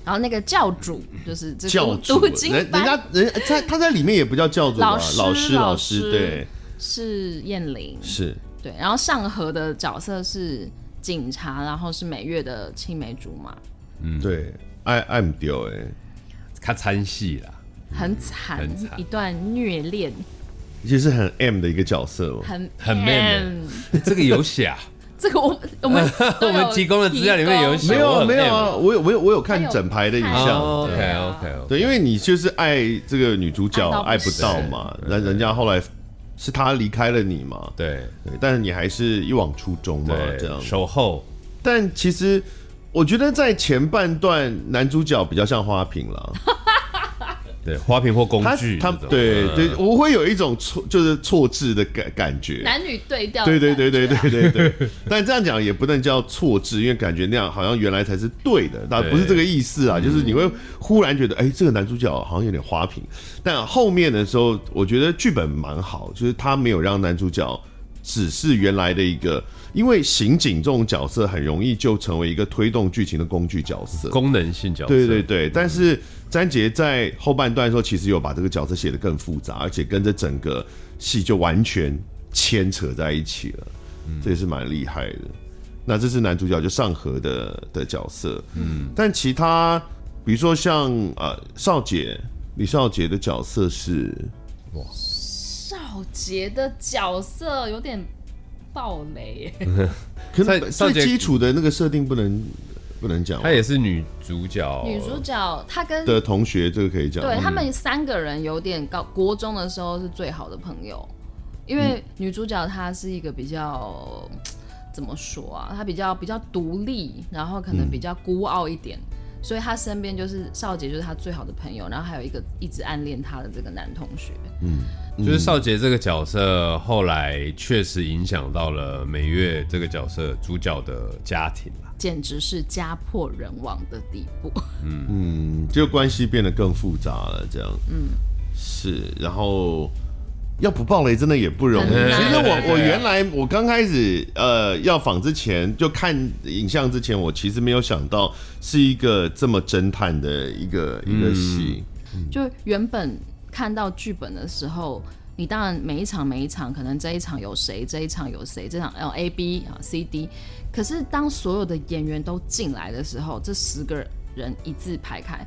然后那个教主就是这教主，人人家人在他在里面也不叫教主啊，老师老师老师，对，是燕玲，是。对。然后上河的角色是警察，然后是美月的青梅竹马，嗯，对，爱爱不掉哎，他参戏了，很惨，一段虐恋，其实是很 M 的一个角色哦，很很 man，这个有写啊。这个我我们 我们提供的资料里面有没有没有啊？我有我有我有看整排的影像。OK OK OK。对，因为你就是爱这个女主角爱不到嘛，那人家后来是他离开了你嘛，对对，但是你还是一往初衷嘛，这样守候。但其实我觉得在前半段男主角比较像花瓶了。对花瓶或工具，他对对，我会有一种错，就是错置的感感觉，男女对调，对对对对对对对。但这样讲也不能叫错置，因为感觉那样好像原来才是对的，但不是这个意思啊。就是你会忽然觉得，哎，这个男主角好像有点花瓶，但后面的时候，我觉得剧本蛮好，就是他没有让男主角只是原来的一个。因为刑警这种角色很容易就成为一个推动剧情的工具角色，功能性角色。对对对，但是詹杰在后半段的时候，其实有把这个角色写得更复杂，而且跟着整个戏就完全牵扯在一起了，这也是蛮厉害的。那这是男主角就上河的的角色，嗯，但其他比如说像呃少杰李少杰的角色是哇，少杰的角色有点。暴雷，可是最基础的那个设定不能不能讲。她也是女主角，女主角她跟的同学这个可以讲。对他们三个人有点高，国中的时候是最好的朋友，因为女主角她是一个比较怎么说啊？她比较比较独立，然后可能比较孤傲一点，所以她身边就是少杰，就是她最好的朋友，然后还有一个一直暗恋她的这个男同学，嗯。就是少杰这个角色，后来确实影响到了美月这个角色主角的家庭了，简直是家破人亡的地步。嗯嗯，这个关系变得更复杂了，这样。嗯，是。然后要不爆雷真的也不容易。其实我我原来我刚开始呃要访之前就看影像之前，我其实没有想到是一个这么侦探的一个一个戏。就原本。看到剧本的时候，你当然每一场每一场，可能这一场有谁，这一场有谁，这场 L A B 啊 C D。可是当所有的演员都进来的时候，这十个人一字排开，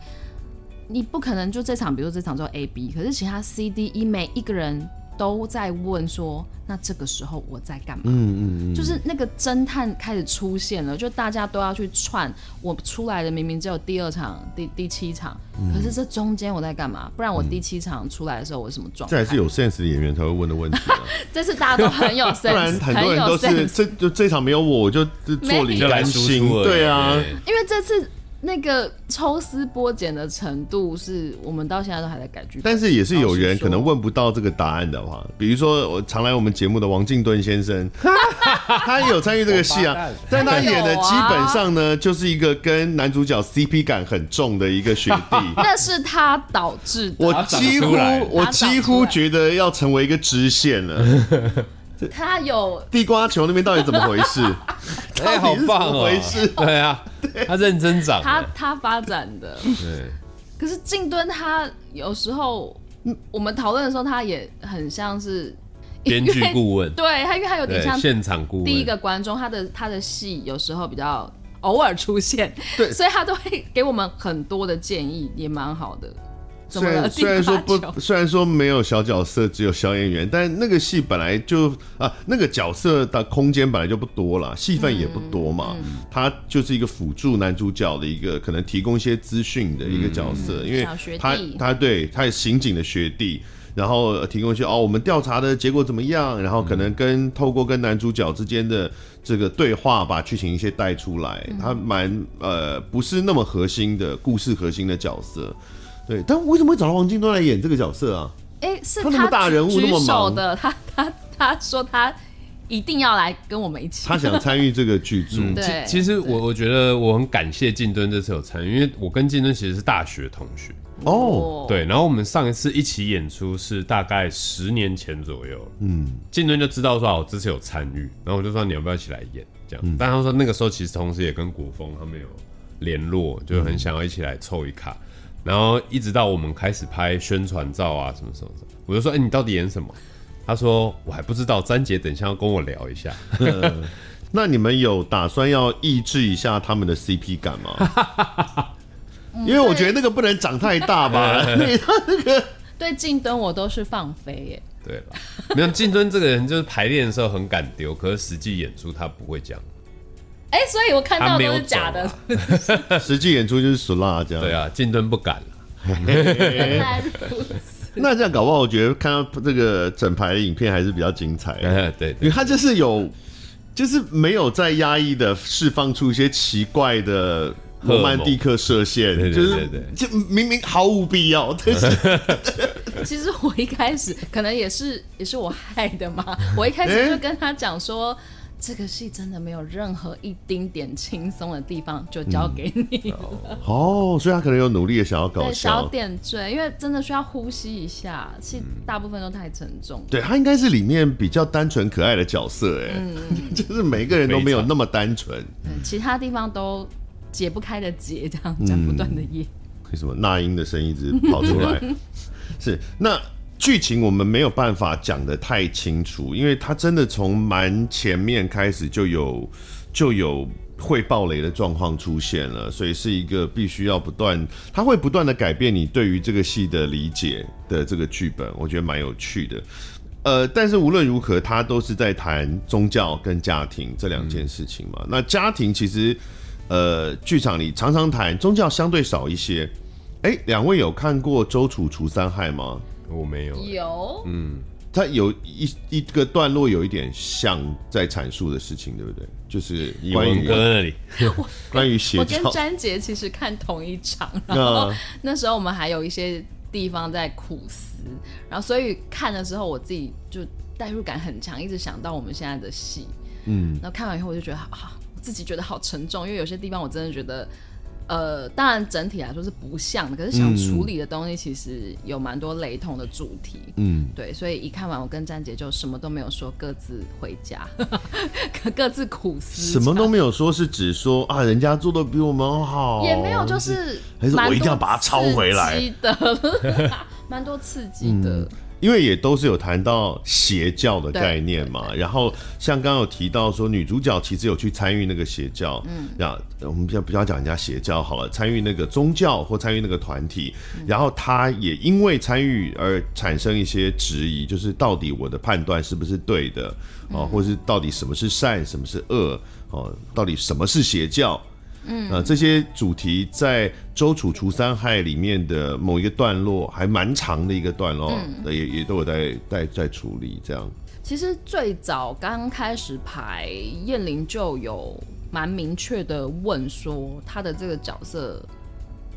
你不可能就这场，比如说这场做 A B，可是其他 C D E 每一个人。都在问说，那这个时候我在干嘛？嗯嗯嗯，就是那个侦探开始出现了，就大家都要去串。我出来的明明只有第二场、第第七场，嗯、可是这中间我在干嘛？不然我第七场出来的时候我什么状态？这还是有 sense 的演员才会问的问题、啊。这是大家都很有 sense，不然很多人都是这就这场没有我，我就做李甘心。对啊，因为这次。那个抽丝剥茧的程度，是我们到现在都还在改剧。但是也是有人可能问不到这个答案的话，比如说我常来我们节目的王静敦先生，他也有参与这个戏啊，但他演的基本上呢，就是一个跟男主角 CP 感很重的一个学弟。那是他导致的。我几乎我几乎觉得要成为一个支线了。他有地瓜球那边到底怎么回事？哎，好棒哦！回事对啊，他认真长，他他发展的。对。可是靖敦他有时候，我们讨论的时候，他也很像是 编剧顾问。对他，因为他有点像现场顾问。第一个观众，他的他的戏有时候比较偶尔出现，对，所以他都会给我们很多的建议，也蛮好的。虽然 虽然说不，虽然说没有小角色，只有小演员，但那个戏本来就啊，那个角色的空间本来就不多了，戏份也不多嘛。他就是一个辅助男主角的一个，可能提供一些资讯的一个角色，嗯、因为他他对他是刑警的学弟。然后提供一些哦，我们调查的结果怎么样？然后可能跟透过跟男主角之间的这个对话，把剧情一些带出来。他蛮呃不是那么核心的故事核心的角色，对。但为什么会找到王静敦来演这个角色啊？哎、欸，是他那么大人物那么忙。的，他他他说他一定要来跟我们一起，他想参与这个剧组。嗯、对，其实我我觉得我很感谢静敦这次有参与，因为我跟静敦其实是大学同学。哦，对，然后我们上一次一起演出是大概十年前左右，嗯，静敦就知道说我这次有参与，然后我就说你要不要一起来演这样，嗯、但他说那个时候其实同时也跟古风他们有联络，就很想要一起来凑一卡，嗯、然后一直到我们开始拍宣传照啊什么什么什么，我就说哎、欸、你到底演什么？他说我还不知道，詹姐等一下要跟我聊一下。那你们有打算要抑制一下他们的 CP 感吗？因为我觉得那个不能长太大吧，对他那个对静敦我都是放飞耶。对了，没有静敦这个人就是排练的时候很敢丢，可是实际演出他不会讲。哎，所以我看到都是假的。实际演出就是死辣这样。对啊，静敦不敢了。那这样搞不好，我觉得看到这个整排的影片还是比较精彩。对，因为他就是有，就是没有在压抑的释放出一些奇怪的。罗曼蒂克射线，就是就明明毫无必要。但 是其实我一开始可能也是也是我害的嘛。我一开始就跟他讲说，这个戏真的没有任何一丁点轻松的地方，就交给你了。哦，所以他可能有努力的想要搞笑，小点缀，因为真的需要呼吸一下，戏大部分都太沉重。对，他应该是里面比较单纯可爱的角色，哎，就是每个人都没有那么单纯，其他地方都。解不开的结，这样这样不断的演。为什么那英的声音一直跑出来？是那剧情我们没有办法讲得太清楚，因为它真的从蛮前面开始就有就有会爆雷的状况出现了，所以是一个必须要不断，它会不断的改变你对于这个戏的理解的这个剧本，我觉得蛮有趣的。呃，但是无论如何，它都是在谈宗教跟家庭这两件事情嘛。嗯、那家庭其实。呃，剧场里常常谈宗教，相对少一些。哎，两位有看过《周楚除三害》吗？我没有。有。嗯，它有一一个段落有一点像在阐述的事情，对不对？就是关于哥那里，关于邪教。我跟詹杰其实看同一场，然后那时候我们还有一些地方在苦思，然后所以看的时候我自己就代入感很强，一直想到我们现在的戏。嗯，然后看完以后我就觉得好好。自己觉得好沉重，因为有些地方我真的觉得，呃，当然整体来说是不像的，可是想处理的东西其实有蛮多雷同的主题，嗯，对，所以一看完我跟詹姐就什么都没有说，各自回家，各自苦思，什么都没有说，是指说啊，人家做的比我们好，也没有，就是还是我一定要把它抄回来。的，蛮多刺激的。嗯因为也都是有谈到邪教的概念嘛，然后像刚刚有提到说女主角其实有去参与那个邪教，嗯，呀，我们比较比较讲人家邪教好了，参与那个宗教或参与那个团体，然后她也因为参与而产生一些质疑，就是到底我的判断是不是对的哦，或是到底什么是善，什么是恶哦，到底什么是邪教？嗯，呃，这些主题在《周楚除三害》里面的某一个段落，还蛮长的一个段落，嗯、也也都有在在在处理这样。其实最早刚开始排，燕玲就有蛮明确的问说，他的这个角色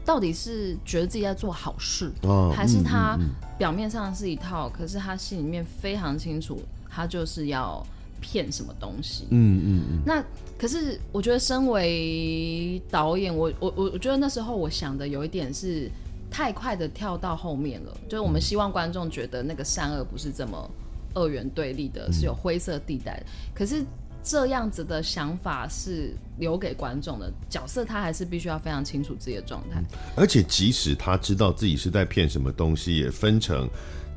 到底是觉得自己在做好事，哦、还是他表面上是一套，嗯嗯嗯，可是他心里面非常清楚，他就是要。骗什么东西？嗯嗯嗯。那可是我觉得，身为导演，我我我我觉得那时候我想的有一点是太快的跳到后面了，就是我们希望观众觉得那个善恶不是这么二元对立的，是有灰色地带的。可是这样子的想法是留给观众的，角色他还是必须要非常清楚自己的状态。而且即使他知道自己是在骗什么东西，也分成。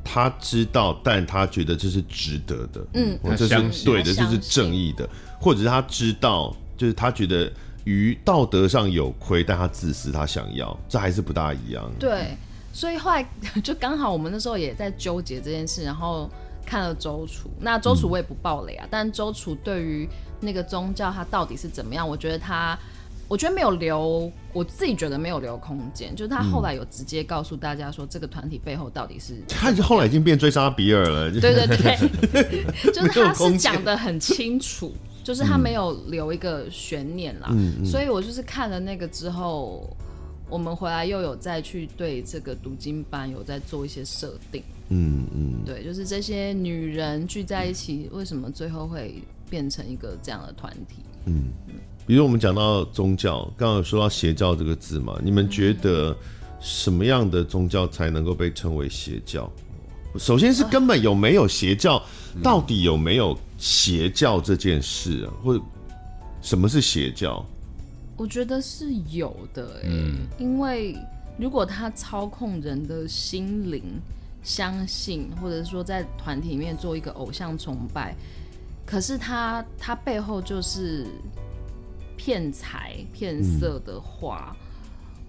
他知道，但他觉得这是值得的，嗯，这是对的，这是正义的，或者是他知道，就是他觉得于道德上有亏，但他自私，他想要，这还是不大一样。对，所以后来就刚好我们那时候也在纠结这件事，然后看了周楚，那周楚我也不爆雷啊，嗯、但周楚对于那个宗教他到底是怎么样，我觉得他我觉得没有留，我自己觉得没有留空间。就是他后来有直接告诉大家说，这个团体背后到底是 他后来已经变追杀比尔了。对对对，就是 他是讲的很清楚，就是他没有留一个悬念啦。嗯，所以我就是看了那个之后，我们回来又有再去对这个读经班有在做一些设定。嗯嗯，对，就是这些女人聚在一起，为什么最后会变成一个这样的团体？嗯嗯。比如我们讲到宗教，刚刚有说到邪教这个字嘛，你们觉得什么样的宗教才能够被称为邪教？首先是根本有没有邪教，到底有没有邪教这件事啊？或者什么是邪教？我觉得是有的，欸，嗯，因为如果他操控人的心灵，相信或者说在团体里面做一个偶像崇拜，可是他他背后就是。骗财骗色的话，嗯、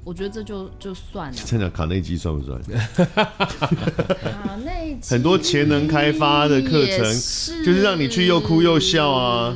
我觉得这就就算了。真的卡内基算不算？卡内基很多潜能开发的课程，是就是让你去又哭又笑啊。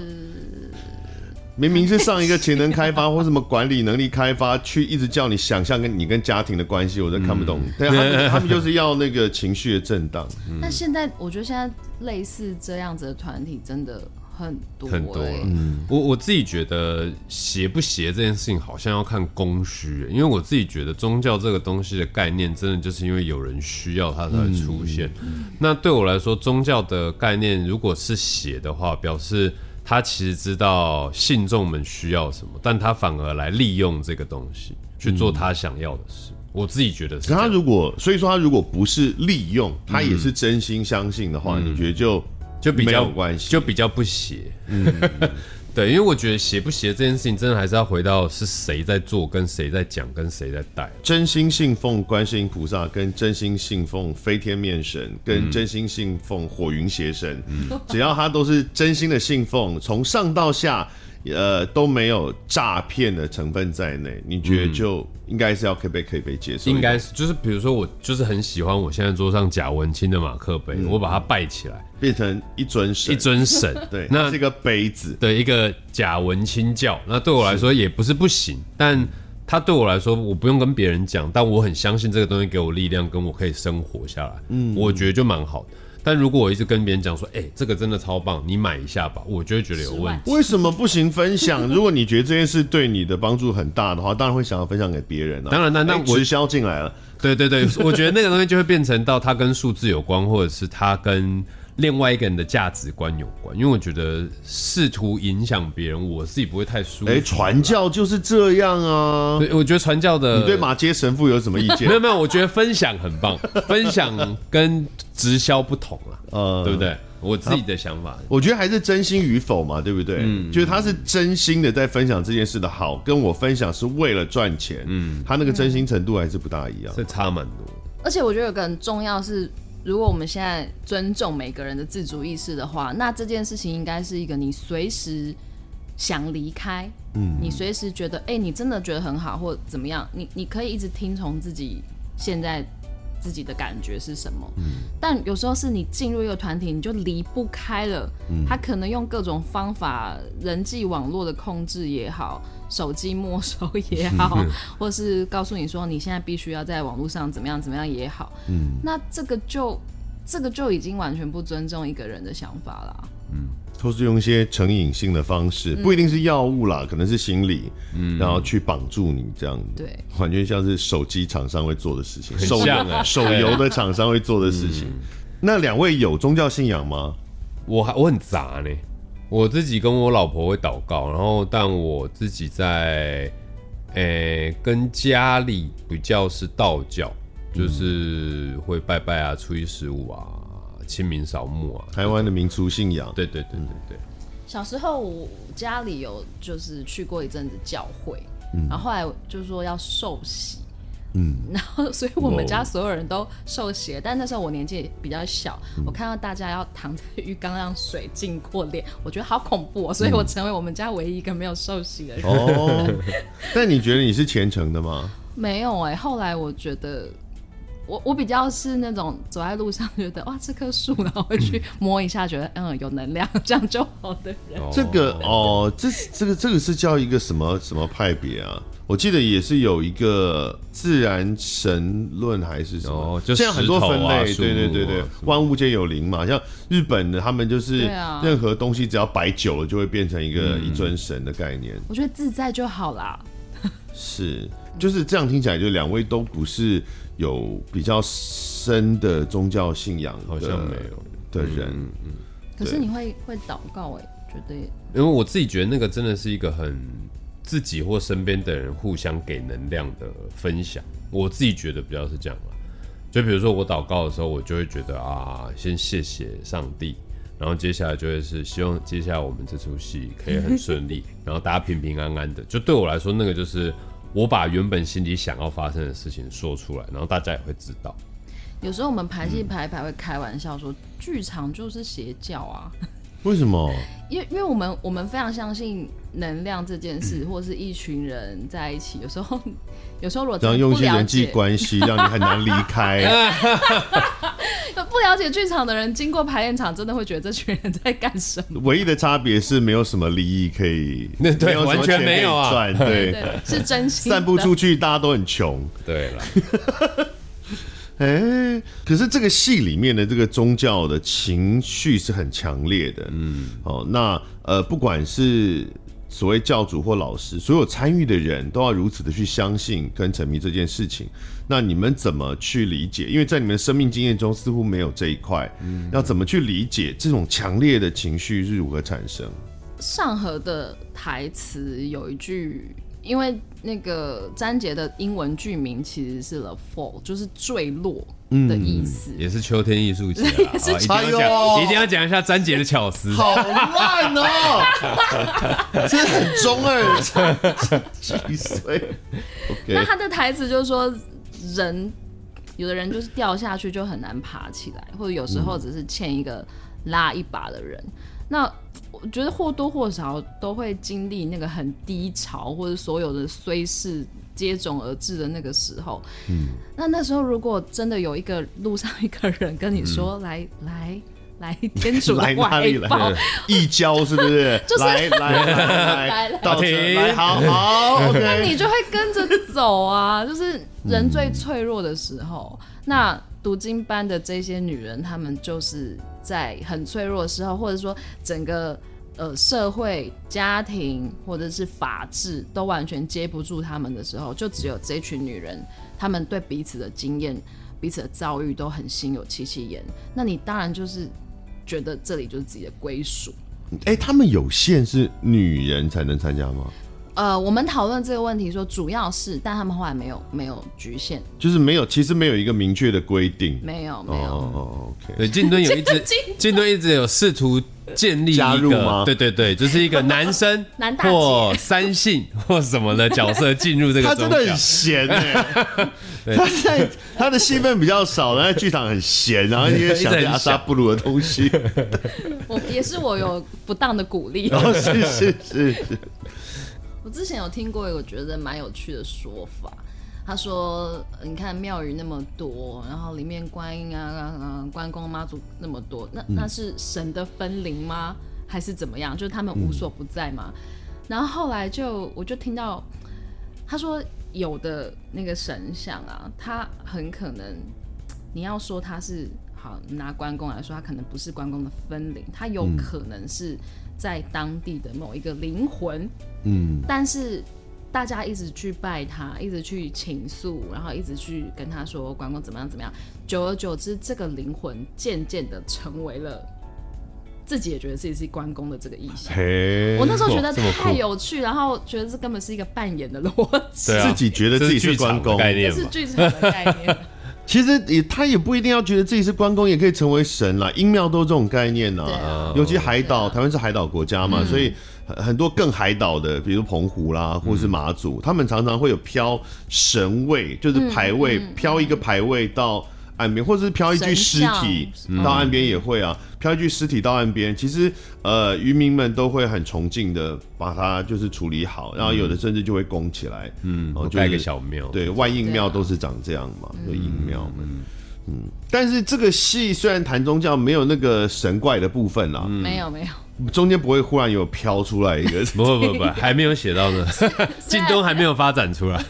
明明是上一个潜能开发或什么管理能力开发，去一直叫你想象跟你跟家庭的关系，我都看不懂。对、嗯，他们他们就是要那个情绪的震荡。那、嗯、现在我觉得现在类似这样子的团体真的。很多、欸、很多了，嗯，我我自己觉得邪不邪这件事情好像要看供需，因为我自己觉得宗教这个东西的概念，真的就是因为有人需要它才会出现。嗯、那对我来说，宗教的概念如果是邪的话，表示他其实知道信众们需要什么，但他反而来利用这个东西去做他想要的事。嗯、我自己觉得是。他如果所以说他如果不是利用，他也是真心相信的话，嗯、你觉得就？就比较关系，就比较不邪。嗯，对，因为我觉得邪不邪这件事情，真的还是要回到是谁在做，跟谁在讲，跟谁在带。真心信奉观世音菩萨，跟真心信奉飞天面神，跟真心信奉火云邪神，嗯，只要他都是真心的信奉，从上到下。呃，都没有诈骗的成分在内，你觉得就应该是要可不可以可以被接受？应该是，就是比如说我就是很喜欢我现在桌上贾文清的马克杯，嗯、我把它拜起来，变成一尊神，一尊神，对，那这个杯子。的一个贾文清教，那对我来说也不是不行，但它对我来说，我不用跟别人讲，但我很相信这个东西给我力量，跟我可以生活下来，嗯，我觉得就蛮好的。但如果我一直跟别人讲说，哎、欸，这个真的超棒，你买一下吧，我就会觉得有问题。为什么不行分享？如果你觉得这件事对你的帮助很大的话，当然会想要分享给别人啊。当然，那那我直销进来了。对对对，我觉得那个东西就会变成到它跟数字有关，或者是它跟。另外一个人的价值观有关，因为我觉得试图影响别人，我自己不会太舒服。哎，传教就是这样啊。对，我觉得传教的，你对马街神父有什么意见？没有没有，我觉得分享很棒，分享跟直销不同啊，呃，对不对？我自己的想法，我觉得还是真心与否嘛，对不对？嗯，就是他是真心的在分享这件事的好，跟我分享是为了赚钱，嗯，他那个真心程度还是不大一样，这差蛮多。而且我觉得有个很重要是。如果我们现在尊重每个人的自主意识的话，那这件事情应该是一个你随时想离开，嗯，你随时觉得，哎、欸，你真的觉得很好或怎么样，你你可以一直听从自己现在自己的感觉是什么。嗯，但有时候是你进入一个团体，你就离不开了，嗯，他可能用各种方法，人际网络的控制也好。手机没收也好，或是告诉你说你现在必须要在网络上怎么样怎么样也好，嗯，那这个就这个就已经完全不尊重一个人的想法了，嗯，都是用一些成瘾性的方式，不一定是药物啦，可能是心理，嗯，然后去绑住你这样子，对，完全像是手机厂商会做的事情，手游 手游的厂商会做的事情。那两位有宗教信仰吗？我还我很杂呢。我自己跟我老婆会祷告，然后但我自己在，诶、欸，跟家里比较是道教，就是会拜拜啊，初一十五啊，清明扫墓啊，台湾的民俗信仰。对对对对对。小时候我家里有就是去过一阵子教会，嗯、然后后来就是说要受洗。嗯，然后所以我们家所有人都受洗，但那时候我年纪比较小，嗯、我看到大家要躺在浴缸让水浸过脸，我觉得好恐怖哦，所以我成为我们家唯一一个没有受洗的人。哦，但你觉得你是虔诚的吗？没有哎、欸，后来我觉得我我比较是那种走在路上觉得哇这棵树，然后会去摸一下，觉得嗯有能量，这样就好的人。这个哦，这这个这个是叫一个什么什么派别啊？我记得也是有一个自然神论还是什么，哦、就现在很多分类，啊、对对对对，万物皆有灵嘛。像日本的他们就是任何东西只要摆久了就会变成一个一尊神的概念。我觉得自在就好啦。是，就是这样听起来，就两位都不是有比较深的宗教信仰，好像没有的人。嗯，嗯可是你会会祷告哎，觉得？因为我自己觉得那个真的是一个很。自己或身边的人互相给能量的分享，我自己觉得比较是这样啦。就比如说我祷告的时候，我就会觉得啊，先谢谢上帝，然后接下来就会是希望接下来我们这出戏可以很顺利，然后大家平平安安的。就对我来说，那个就是我把原本心里想要发生的事情说出来，然后大家也会知道。有时候我们排戏排一排会开玩笑说，剧场就是邪教啊。为什么？因为因为我们我们非常相信能量这件事，或者是一群人在一起，有时候 有时候如果这样用一些人际关系，让你很难离开。不了解剧场的人，经过排练场，真的会觉得这群人在干什么？唯一的差别是没有什么利益可以，那对，完全没有啊，对，对，是真心散不出去，大家都很穷。对了。哎、欸，可是这个戏里面的这个宗教的情绪是很强烈的，嗯，哦，那呃，不管是所谓教主或老师，所有参与的人都要如此的去相信跟沉迷这件事情。那你们怎么去理解？因为在你们的生命经验中似乎没有这一块，嗯，要怎么去理解这种强烈的情绪是如何产生？上河的台词有一句。因为那个詹杰的英文剧名其实是 The Fall，就是坠落的意思，嗯、也是秋天艺术节，也是一定要讲，一定要讲一下詹杰的巧思。好乱哦，真的很中二，几岁？Okay. 那他的台词就是说，人有的人就是掉下去就很难爬起来，或者有时候只是欠一个拉一把的人。嗯、那我觉得或多或少都会经历那个很低潮，或者所有的衰事接踵而至的那个时候。嗯，那那时候如果真的有一个路上一个人跟你说：“嗯、来来来，天主的怀抱，一交是不是？” 就是来来来 来，到底来好好，那你就会跟着走啊。就是人最脆弱的时候，嗯、那读经班的这些女人，她们就是在很脆弱的时候，或者说整个。呃，社会、家庭或者是法治都完全接不住她们的时候，就只有这群女人，她们对彼此的经验、彼此的遭遇都很心有戚戚焉。那你当然就是觉得这里就是自己的归属。哎、欸，他们有限是女人才能参加吗？呃，我们讨论这个问题说主要是，但他们后来没有没有局限，就是没有，其实没有一个明确的规定，没有没有。哦，OK。对，静敦有一直静敦一直有试图。建立加入吗？对对对，就是一个男生 或三性或什么的角色进入这个。他真的很闲 哎，他在他的戏份比较少，然后剧场很闲，然后一些想阿萨布鲁的东西。我也是我有不当的鼓励。哦，是是是是。我之前有听过一个我觉得蛮有趣的说法。他说：“你看庙宇那么多，然后里面观音啊、啊关公妈祖那么多，那那是神的分灵吗？还是怎么样？就是他们无所不在吗？”嗯、然后后来就我就听到他说，有的那个神像啊，他很可能你要说他是好拿关公来说，他可能不是关公的分灵，他有可能是在当地的某一个灵魂。嗯，但是。大家一直去拜他，一直去倾诉，然后一直去跟他说关公怎么样怎么样。久而久之，这个灵魂渐渐的成为了自己也觉得自己是关公的这个意象。我那时候觉得太有趣，然后觉得这根本是一个扮演的逻辑。啊、自己觉得自己是关公，概念 是剧场的概念。其实也他也不一定要觉得自己是关公，也可以成为神啦。阴庙都是这种概念呐、尤其海岛，啊、台湾是海岛国家嘛，嗯、所以。很多更海岛的，比如澎湖啦，或是马祖，嗯、他们常常会有飘神位，就是牌位，飘、嗯、一个牌位到岸边，或者是漂一具尸体到岸边也会啊，飘一具尸体到岸边，其实呃渔民们都会很崇敬的把它就是处理好，然后有的甚至就会供起来，嗯，哦，盖个小庙，对，万应庙都是长这样嘛，就应庙们。嗯，但是这个戏虽然谈宗教，没有那个神怪的部分啦，没有没有，中间不会忽然有飘出来一个，不不不不，还没有写到呢，靳东 还没有发展出来。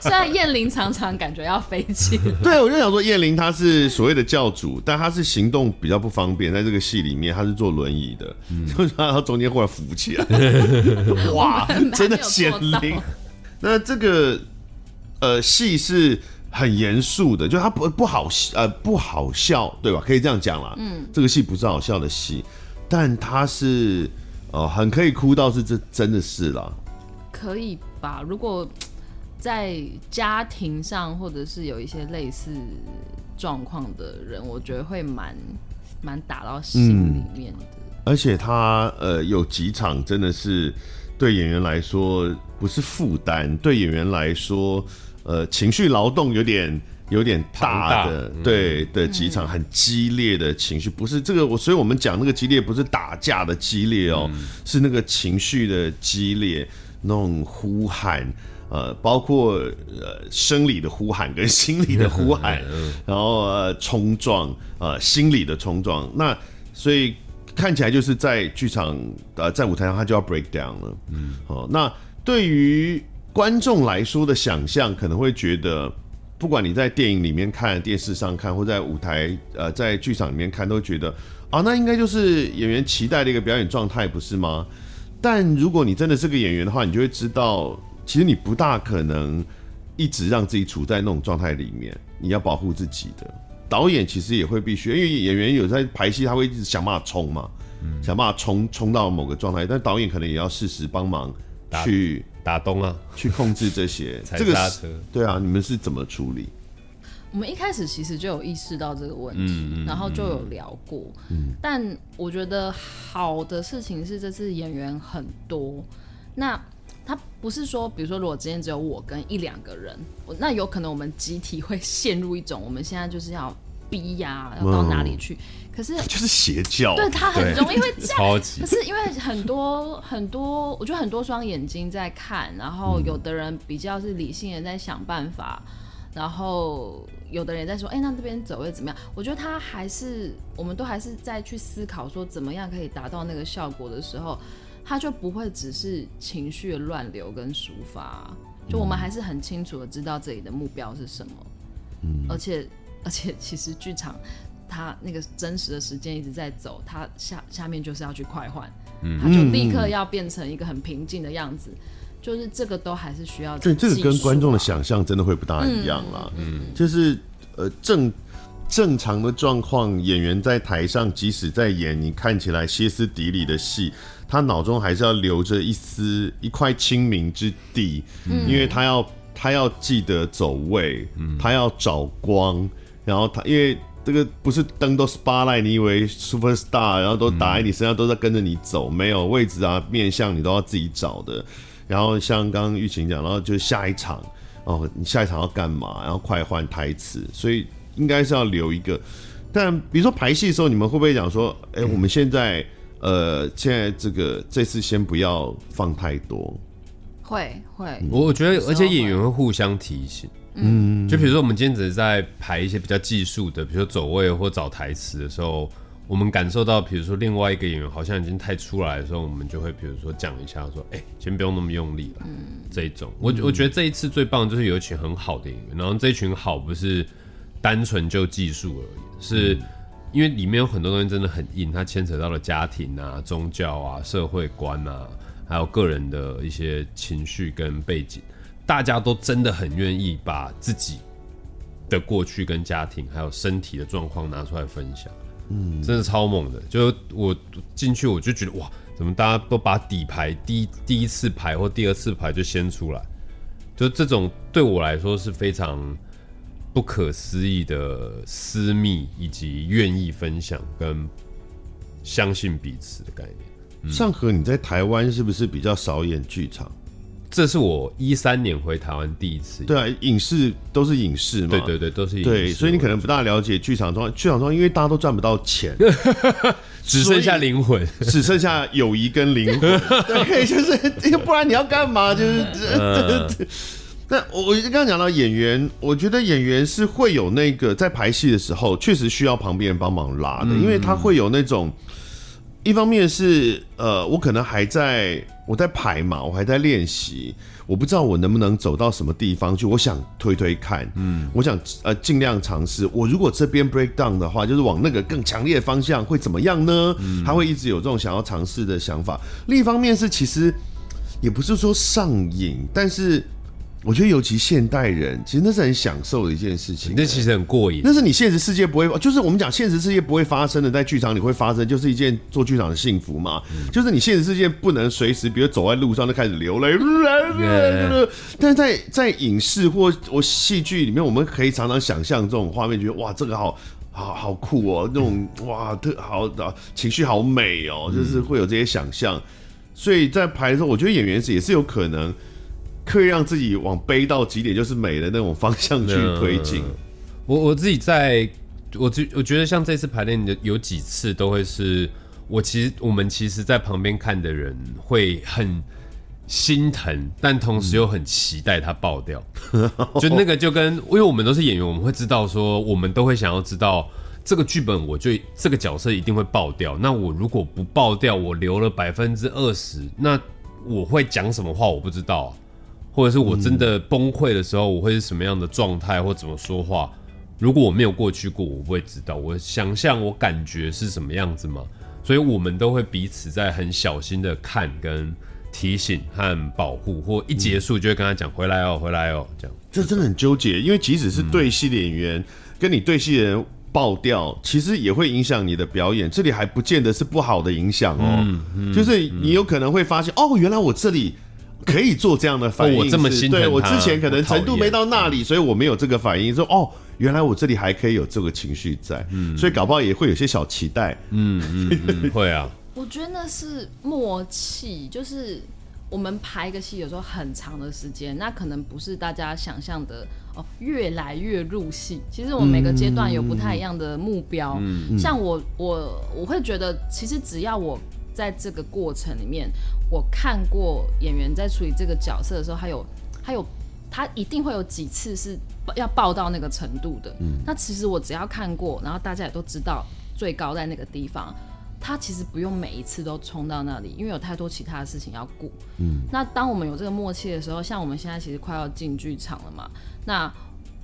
虽然燕翎常常感觉要飞起，对，我就想说燕翎他是所谓的教主，但他是行动比较不方便，在这个戏里面他是坐轮椅的，就让他中间忽然浮起来，哇，真的显灵。那这个呃戏是。很严肃的，就他不不好呃不好笑，对吧？可以这样讲啦。嗯，这个戏不是好笑的戏，但他是呃很可以哭到是这真的是啦。可以吧？如果在家庭上或者是有一些类似状况的人，我觉得会蛮蛮打到心里面的。嗯，而且他呃有几场真的是对演员来说不是负担，对演员来说。呃，情绪劳动有点有点大的，大对的几场很激烈的情绪，不是这个我，所以我们讲那个激烈不是打架的激烈哦，嗯、是那个情绪的激烈，那种呼喊，呃，包括呃生理的呼喊跟心理的呼喊，然后呃冲撞，呃心理的冲撞，那所以看起来就是在剧场呃在舞台上他就要 break down 了，嗯，好，那对于。观众来说的想象可能会觉得，不管你在电影里面看、电视上看，或在舞台呃在剧场里面看，都觉得啊，那应该就是演员期待的一个表演状态，不是吗？但如果你真的是个演员的话，你就会知道，其实你不大可能一直让自己处在那种状态里面，你要保护自己的。导演其实也会必须，因为演员有在排戏，他会一直想办法冲嘛，想办法冲冲到某个状态，但导演可能也要适时帮忙去。打东啊，去控制这些，这个是对啊，你们是怎么处理？我们一开始其实就有意识到这个问题，嗯嗯、然后就有聊过。嗯、但我觉得好的事情是这次演员很多，那他不是说，比如说如果今天只有我跟一两个人，那有可能我们集体会陷入一种我们现在就是要。逼呀、啊，要到哪里去？嗯、可是 就是邪教，对他很容易会 这样。级可是因为很多很多，我觉得很多双眼睛在看，然后有的人比较是理性的在想办法，嗯、然后有的人在说：“哎、欸，那这边走会怎么样？”我觉得他还是，我们都还是在去思考说怎么样可以达到那个效果的时候，他就不会只是情绪的乱流跟抒发。就我们还是很清楚的知道这里的目标是什么，嗯，而且。而且其实剧场，它那个真实的时间一直在走，他下下面就是要去快换，嗯，它就立刻要变成一个很平静的样子，就是这个都还是需要。对，这个跟观众的想象真的会不大一样啦。嗯，就是呃正正常的状况，演员在台上即使在演你看起来歇斯底里的戏，他脑中还是要留着一丝一块清明之地，嗯，因为他要他要记得走位，嗯，他要找光。然后他因为这个不是灯都 spot 压你以为 super star，然后都打在你身上，都在跟着你走，没有位置啊，面向你都要自己找的。然后像刚刚玉琴讲，然后就下一场哦，你下一场要干嘛？然后快换台词，所以应该是要留一个。但比如说排戏的时候，你们会不会讲说，哎，我们现在呃，现在这个这次先不要放太多？会会，我觉得，而且演员会互相提醒。嗯，就比如说我们今天只是在排一些比较技术的，比如说走位或找台词的时候，我们感受到，比如说另外一个演员好像已经太出来的时候，我们就会比如说讲一下，说，哎、欸，先不用那么用力了。嗯，这一种，我我觉得这一次最棒就是有一群很好的演员，然后这一群好不是单纯就技术而已，是因为里面有很多东西真的很硬，它牵扯到了家庭啊、宗教啊、社会观啊，还有个人的一些情绪跟背景。大家都真的很愿意把自己的过去跟家庭还有身体的状况拿出来分享，嗯，真的超猛的。就我进去我就觉得哇，怎么大家都把底牌第一第一次牌或第二次牌就先出来，就这种对我来说是非常不可思议的私密以及愿意分享跟相信彼此的概念。尚和，你在台湾是不是比较少演剧场？这是我一三年回台湾第一次。对啊，影视都是影视嘛。对对对，都是影视。对，所以你可能不大了解剧场中，剧场中因为大家都赚不到钱，只剩下灵魂，只剩下友谊跟灵魂。对，就是不然你要干嘛？就是。呃那我刚刚讲到演员，我觉得演员是会有那个在排戏的时候，确实需要旁边人帮忙拉的，因为他会有那种，一方面是呃，我可能还在我在排嘛，我还在练习，我不知道我能不能走到什么地方去，我想推推看，嗯，我想呃尽量尝试，我如果这边 break down 的话，就是往那个更强烈的方向会怎么样呢？他会一直有这种想要尝试的想法。另一方面是其实也不是说上瘾，但是。我觉得尤其现代人，其实那是很享受的一件事情。那其实很过瘾。那是你现实世界不会，就是我们讲现实世界不会发生的，在剧场里会发生，就是一件做剧场的幸福嘛。嗯、就是你现实世界不能随时，比如走在路上就开始流泪。但是在在影视或我戏剧里面，我们可以常常想象这种画面，觉得哇，这个好好好酷哦，那种哇特好的情绪好美哦，就是会有这些想象。所以在排的时候，我觉得演员是也是有可能。可以让自己往悲到极点就是美的那种方向去推进。我我自己在，我觉我觉得像这次排练的有几次都会是，我其实我们其实，在旁边看的人会很心疼，但同时又很期待它爆掉。就那个就跟，因为我们都是演员，我们会知道说，我们都会想要知道这个剧本，我就这个角色一定会爆掉。那我如果不爆掉，我留了百分之二十，那我会讲什么话？我不知道。或者是我真的崩溃的时候，我会是什么样的状态，或怎么说话？如果我没有过去过，我不会知道。我想象，我感觉是什么样子吗？所以我们都会彼此在很小心的看、跟提醒和保护，或一结束就会跟他讲回来哦，回来哦，这样。这真的很纠结，因为即使是对戏的演员，跟你对戏的人爆掉，其实也会影响你的表演。这里还不见得是不好的影响哦，就是你有可能会发现，哦，原来我这里。可以做这样的反应，我这么心疼，对，我之前可能程度没到那里，所以我没有这个反应。说哦，原来我这里还可以有这个情绪在，嗯，所以搞不好也会有些小期待，嗯嗯，嗯，会啊。我觉得那是默契，就是我们拍一个戏有时候很长的时间，那可能不是大家想象的哦，越来越入戏。其实我们每个阶段有不太一样的目标，嗯，像我我我会觉得，其实只要我。在这个过程里面，我看过演员在处理这个角色的时候，还有，还有，他一定会有几次是要爆到那个程度的。嗯，那其实我只要看过，然后大家也都知道最高在那个地方，他其实不用每一次都冲到那里，因为有太多其他的事情要顾。嗯，那当我们有这个默契的时候，像我们现在其实快要进剧场了嘛，那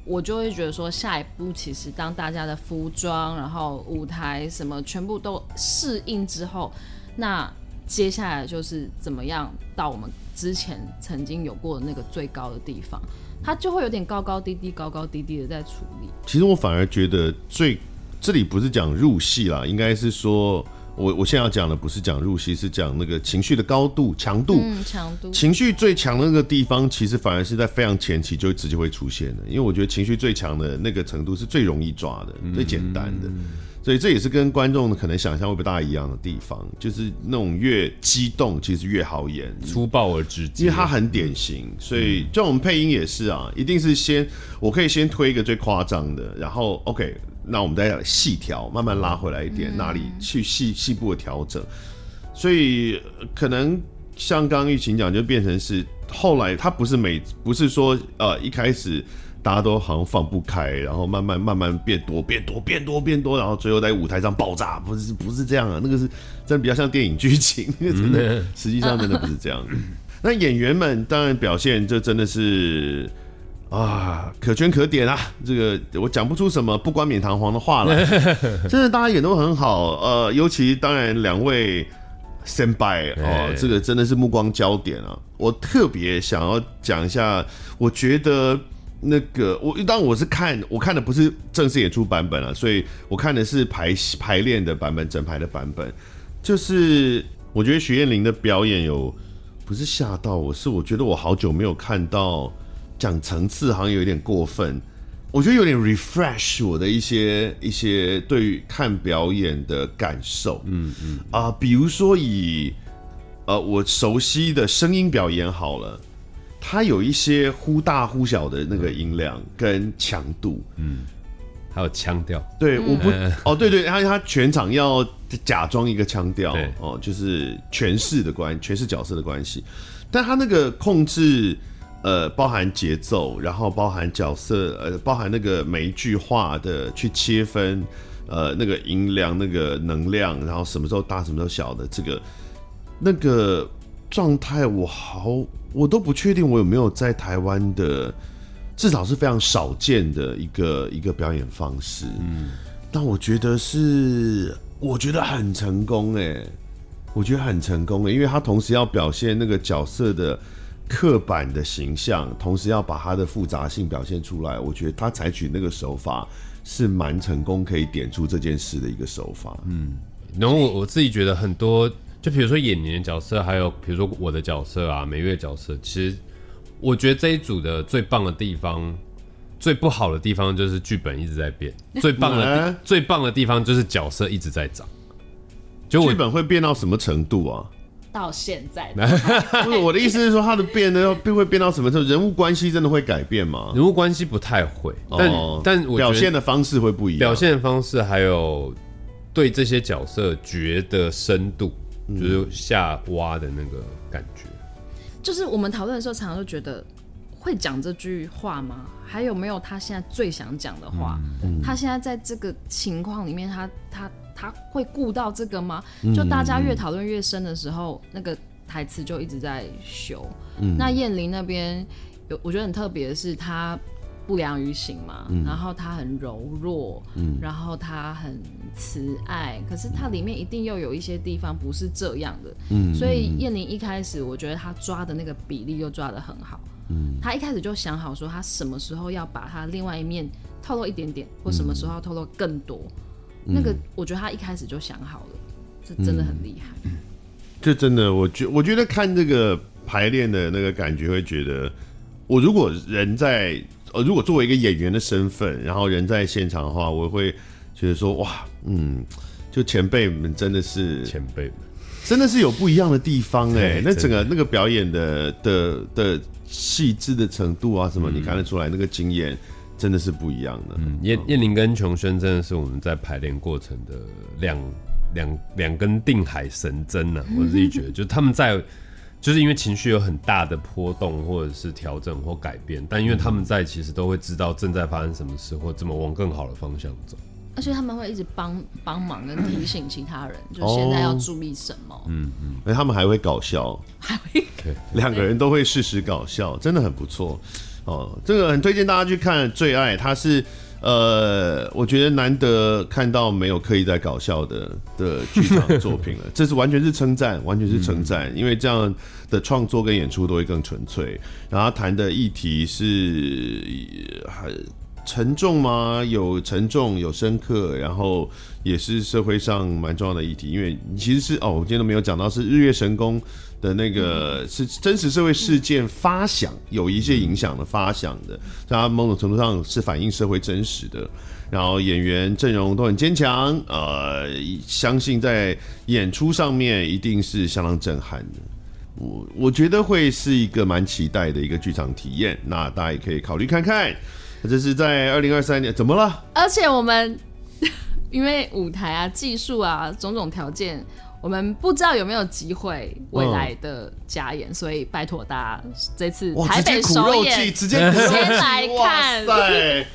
我就会觉得说，下一步其实当大家的服装，然后舞台什么全部都适应之后。那接下来就是怎么样到我们之前曾经有过的那个最高的地方，它就会有点高高低低、高高低低的在处理。其实我反而觉得最这里不是讲入戏啦，应该是说我我现在要讲的不是讲入戏，是讲那个情绪的高度、强度、强度。情绪最强的那个地方，其实反而是在非常前期就直接会出现的，因为我觉得情绪最强的那个程度是最容易抓的、最简单的。所以这也是跟观众可能想象会不大一样的地方，就是那种越激动，其实越好演，粗暴而直接，因为它很典型。所以就我们配音也是啊，一定是先我可以先推一个最夸张的，然后 OK，那我们再细调，慢慢拉回来一点，哪里去细细部的调整。所以可能像刚刚玉琴讲，就变成是后来他不是每不是说呃一开始。大家都好像放不开，然后慢慢慢慢变多变多变多变多，然后最后在舞台上爆炸，不是不是这样啊，那个是真的比较像电影剧情，真的实际上真的不是这样。那演员们当然表现这真的是啊可圈可点啊，这个我讲不出什么不冠冕堂皇的话了，真的大家演都很好，呃，尤其当然两位先辈哦，这个真的是目光焦点啊，我特别想要讲一下，我觉得。那个我当然我是看我看的不是正式演出版本啊，所以我看的是排排练的版本，整排的版本。就是我觉得许燕玲的表演有不是吓到我，是我觉得我好久没有看到讲层次好像有点过分，我觉得有点 refresh 我的一些一些对于看表演的感受。嗯嗯啊，比如说以呃我熟悉的声音表演好了。它有一些忽大忽小的那个音量跟强度，嗯，还有腔调。对，我不，嗯哦，对对，他他全场要假装一个腔调，哦，就是诠释的关，诠释角色的关系。但他那个控制，呃，包含节奏，然后包含角色，呃，包含那个每一句话的去切分，呃，那个音量、那个能量，然后什么时候大，什么时候小的这个那个状态，我好。我都不确定我有没有在台湾的，至少是非常少见的一个一个表演方式。嗯，但我觉得是，我觉得很成功哎，我觉得很成功哎，因为他同时要表现那个角色的刻板的形象，同时要把他的复杂性表现出来。我觉得他采取那个手法是蛮成功，可以点出这件事的一个手法。嗯，然后我我自己觉得很多。就比如说演员的角色，还有比如说我的角色啊，美月角色，其实我觉得这一组的最棒的地方，最不好的地方就是剧本一直在变，最棒的最棒的地方就是角色一直在长。就剧本会变到什么程度啊？到现在，不是我的意思是说，它的变呢要变会变到什么程度？人物关系真的会改变吗？人物关系不太会，但、哦、但我表现的方式会不一样，表现的方式还有对这些角色觉得深度。就是下挖的那个感觉，就是我们讨论的时候，常常都觉得会讲这句话吗？还有没有他现在最想讲的话？嗯嗯、他现在在这个情况里面，他他他会顾到这个吗？就大家越讨论越深的时候，那个台词就一直在修。嗯、那燕玲那边有，我觉得很特别的是他。不良于行嘛，嗯、然后他很柔弱，嗯、然后他很慈爱，可是他里面一定又有一些地方不是这样的，嗯、所以燕玲一开始我觉得他抓的那个比例又抓得很好，嗯、他一开始就想好说他什么时候要把他另外一面透露一点点，或什么时候要透露更多，嗯、那个我觉得他一开始就想好了，这真的很厉害，这真的，我觉我觉得看这个排练的那个感觉会觉得，我如果人在。呃，如果作为一个演员的身份，然后人在现场的话，我会觉得说，哇，嗯，就前辈们真的是前辈们，真的是有不一样的地方哎，那整个那个表演的的的细致的程度啊，什么、嗯、你看得出来，那个经验真的是不一样的。嗯，燕燕玲跟琼轩真的是我们在排练过程的两两两根定海神针呢、啊，我自己觉得，就他们在。就是因为情绪有很大的波动，或者是调整或改变，但因为他们在，其实都会知道正在发生什么事，或怎么往更好的方向走。而且他们会一直帮帮忙跟提醒其他人，就现在要注意什么。嗯嗯，而且他们还会搞笑，还会两个人都会适时搞笑，真的很不错哦。这个很推荐大家去看《最爱》，它是。呃，我觉得难得看到没有刻意在搞笑的的剧场作品了，这是完全是称赞，完全是称赞，嗯、因为这样的创作跟演出都会更纯粹。然后谈的议题是很沉重吗？有沉重，有深刻，然后也是社会上蛮重要的议题。因为其实是哦，我今天都没有讲到是日月神宫。的那个是真实社会事件发想，有一些影响的发想的，它某种程度上是反映社会真实的。然后演员阵容都很坚强，呃，相信在演出上面一定是相当震撼的。我我觉得会是一个蛮期待的一个剧场体验，那大家也可以考虑看看。这是在二零二三年，怎么了？而且我们 因为舞台啊、技术啊种种条件。我们不知道有没有机会未来的加演，嗯、所以拜托大家这次台北首演直接苦肉计，直接先来看。对，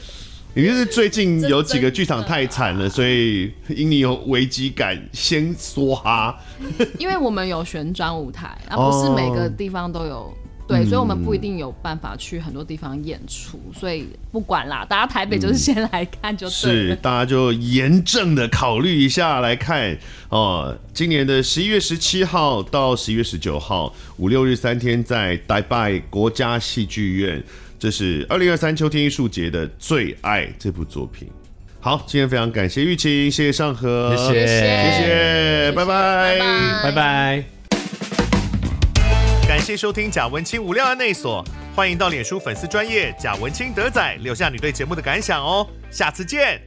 也就是最近 有几个剧场太惨了，所以因你有危机感，先梭哈。因为我们有旋转舞台，而 不是每个地方都有。对，所以我们不一定有办法去很多地方演出，嗯、所以不管啦，大家台北就是先来看就对了。是，大家就严正的考虑一下来看哦。今年的十一月十七号到十一月十九号，五六日三天，在台北国家戏剧院，这是二零二三秋天艺术节的最爱这部作品。好，今天非常感谢玉琴，谢谢尚和，谢谢，谢谢，谢谢拜拜，拜拜。感谢收听贾文清无料案内所，欢迎到脸书粉丝专业贾文清德仔留下你对节目的感想哦，下次见。